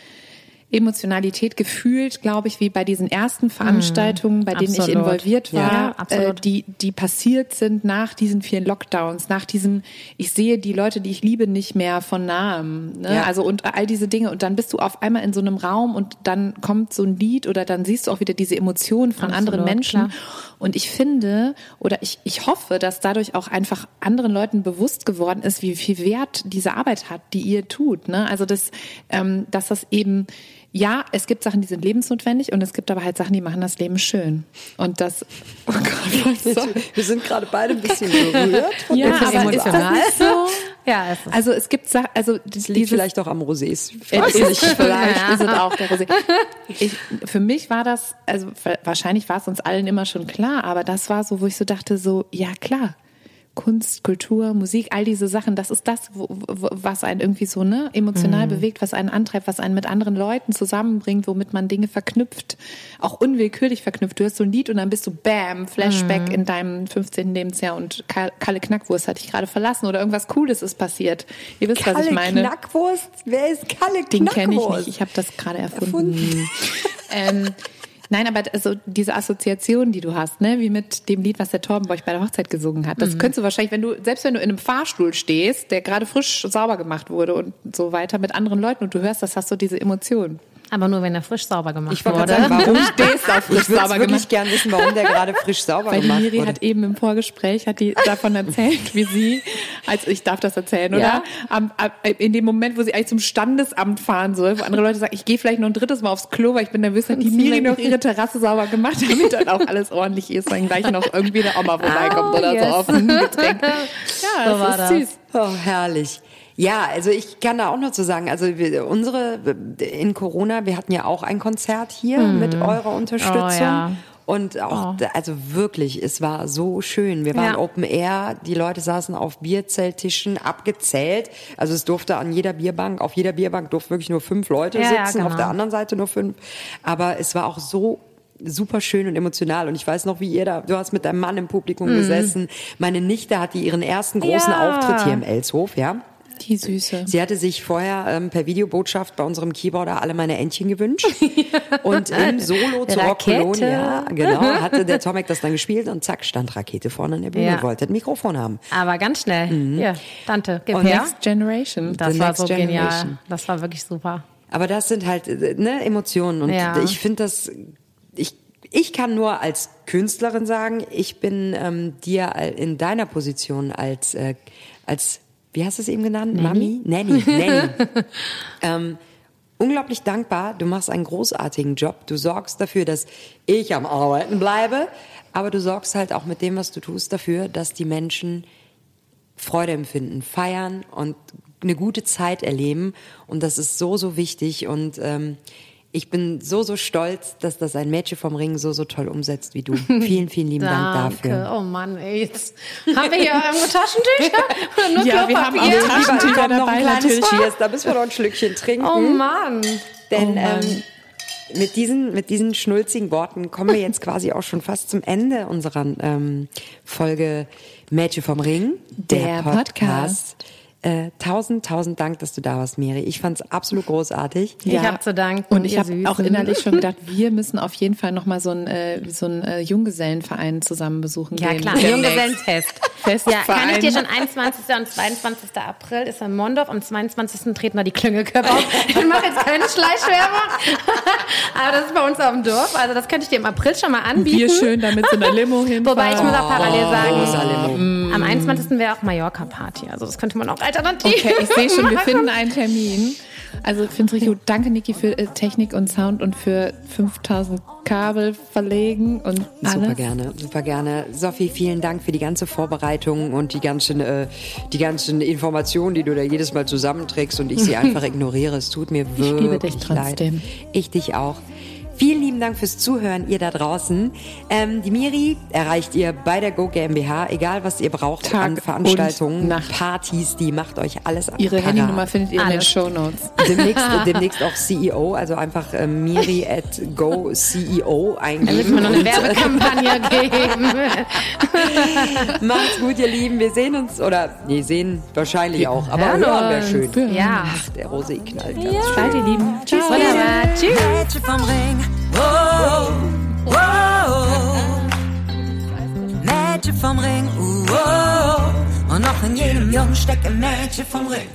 Emotionalität gefühlt, glaube ich, wie bei diesen ersten Veranstaltungen, bei denen ich Absolut. involviert war, Ja, äh, die, die passiert sind nach diesen vielen Lockdowns, nach diesem, ich sehe die Leute, die ich liebe, nicht mehr von nahem. Ne? Ja. Also und all diese Dinge. Und dann bist du auf einmal in so einem Raum und dann kommt so ein Lied oder dann siehst du auch wieder diese Emotionen von Absolut, anderen Menschen. klar. Und ich finde oder ich, ich hoffe, dass dadurch auch einfach anderen Leuten bewusst geworden ist, wie viel Wert diese Arbeit hat, die ihr tut. Ne? Also das, ähm, dass das eben ja, es gibt Sachen, die sind lebensnotwendig und es gibt aber halt Sachen, die machen das Leben schön. Und das, oh Gott, was soll wir sind gerade beide ein bisschen berührt. von ja, aber ist das nicht so? Ja, es ist Also es gibt Sachen, also Das liegt vielleicht auch am Rosé. es ist vielleicht Ja. ist es auch der Rosé. Ich, für mich war das, also wahrscheinlich war es uns allen immer schon klar, aber das war so, wo ich so dachte, so, ja klar. Kunst, Kultur, Musik, all diese Sachen, das ist das, wo, wo, was einen irgendwie so ne, emotional bewegt, was einen antreibt, was einen mit anderen Leuten zusammenbringt, womit man Dinge verknüpft, auch unwillkürlich verknüpft. Du hörst so ein Lied und dann bist du Bam, Flashback in deinem 15. Lebensjahr und Ka- Kalle Knackwurst hat dich gerade verlassen oder irgendwas Cooles ist passiert. Ihr wisst, was ich Kalle meine. Knackwurst? Wer ist Kalle Den kenne ich Knackwurst? nicht. Ich habe das gerade erfunden. Erfunden. ähm, nein, aber also diese Assoziation, die du hast, ne, wie mit dem Lied, was der Torben bei euch bei der Hochzeit gesungen hat, das könntest du wahrscheinlich, wenn du selbst wenn du in einem Fahrstuhl stehst, der gerade frisch sauber gemacht wurde und so weiter mit anderen Leuten und du hörst, das hast du diese Emotion. Aber nur, wenn er frisch sauber gemacht Ich wurde. sagen, warum Du stehst auf frisch Ich würde sauber wirklich gemacht. gern wissen, warum der gerade frisch sauber Weil gemacht Miri wurde. hat eben im Vorgespräch hat die davon erzählt, wie sie, als ich darf das erzählen, oder? Ja. In dem Moment, wo sie eigentlich zum Standesamt fahren soll, wo andere Leute sagen, ich gehe vielleicht noch ein drittes Mal aufs Klo, weil ich bin nervös, hat die Miri noch ihre Terrasse sauber gemacht, damit dann auch alles ordentlich ist, wenn gleich noch irgendwie eine Oma vorbeikommt Oh, oder yes. so auf ein Getränk. Ja, So war das das. ist süß. Oh, herrlich. Ja, also ich kann da auch nur zu sagen, also wir, unsere in Corona, wir hatten ja auch ein Konzert hier mit eurer Unterstützung. Oh, ja. Und auch, da- also wirklich, es war so schön. Wir waren Ja. Open Air, die Leute saßen auf Bierzelttischen, abgezählt. Also es durfte an jeder Bierbank, auf jeder Bierbank durften wirklich nur fünf Leute Ja, sitzen, auf genau. der anderen Seite nur fünf. Aber es war auch so super schön und emotional und ich weiß noch, wie ihr da, du hast mit deinem Mann im Publikum gesessen. Meine Nichte hatte ihren ersten großen Mhm. Ja. Auftritt hier im Elshof, ja. Die Süße. Sie hatte sich vorher ähm, per Videobotschaft bei unserem Keyboarder alle meine Entchen gewünscht. Und im Solo zu Rock Rakete. Colonia, genau, hatte der Tomek das dann gespielt und zack, stand Rakete vorne an der Bühne Ja. und wollte ein Mikrofon haben. Aber ganz schnell. Hier, Tante, gib Und her. Next Generation. Das The war so genial. Generation. Das war wirklich super. Aber das sind halt äh, ne, Emotionen und Ja. ich finde das, ich, ich kann nur als Künstlerin sagen, ich bin ähm, dir in deiner Position als, äh, als wie hast du es eben genannt? Mami? Nanny. Nanny. ähm, unglaublich dankbar. Du machst einen großartigen Job. Du sorgst dafür, dass ich am Arbeiten bleibe. Aber du sorgst halt auch mit dem, was du tust, dafür, dass die Menschen Freude empfinden, feiern und eine gute Zeit erleben. Und das ist so, so wichtig. Und ähm, ich bin so, so stolz, dass das ein Mädchen vom Ring so, so toll umsetzt wie du. Vielen, vielen lieben Dank Danke. dafür. Oh Mann, ey. Jetzt haben wir hier irgendwo Taschentücher? Oder nur Ja, wir haben auch Taschentücher Komm, noch dabei, ein kleines. Cheers, da müssen wir noch ein Schlückchen trinken. Oh Mann. Denn Oh Mann. ähm, mit diesen, mit diesen schnulzigen Worten kommen wir jetzt quasi auch schon fast zum Ende unserer ähm, Folge Mädchen vom Ring, der, Der Podcast. Podcast. Äh, tausend, tausend Dank, dass du da warst, Miri. Ich fand's absolut großartig. Ich hab zu danken, Und ich habe auch innerlich schon gedacht, wir müssen auf jeden Fall nochmal so einen äh, so einen, äh, Junggesellenverein zusammen besuchen Ja gehen. klar. Junggesellenfest. Festverein. Ja, kann ich dir schon 21. und 22. April ist in Mondorf. Am 22. treten da die Klüngelkörper auf. Ich mache jetzt keine Schleichwerbung. Aber das ist bei uns auf dem Dorf. Also das könnte ich dir im April schon mal anbieten. Wir schön damit so einer Limo hinfahren. Wobei ich muss auch parallel sagen, Limo. am 21. wäre auch Mallorca-Party. Also das könnte man auch alternativ Okay, ich sehe schon, wir finden einen Termin. Also ich finde es richtig gut. Danke, Niki, für äh, Technik und Sound und für 5000 Kabel verlegen und alles. Super gerne, super gerne. Sophie, vielen Dank für die ganze Vorbereitung und die ganzen, äh, die ganzen Informationen, die du da jedes Mal zusammenträgst und ich sie einfach ignoriere. Es tut mir wirklich liebe dich leid. trotzdem. Ich dich auch. Vielen lieben Dank fürs Zuhören, ihr da draußen. Ähm, die Miri erreicht ihr bei der Go GmbH, egal was ihr braucht Tag an Veranstaltungen. Partys, die macht euch alles Ihre parat. Handynummer findet ihr in den Alles. Shownotes. Demnächst, demnächst auch CEO, also einfach äh, Miri at Go CEO Da müssen wir eingeben. noch eine Werbekampagne geben. Macht's gut, ihr Lieben. Wir sehen uns, oder nee, sehen wahrscheinlich auch, aber hören hören wäre schön. Ja. Ach, der Rosé knallt ganz Ja. Seid ihr Lieben. Tschüss. Wunderbar. Tschüss. Mädchen vom Ring. Oh, oh. Mädchen vom Ring. Oh, oh. Und noch in jedem Jungen steckt ein Mädchen vom Ring.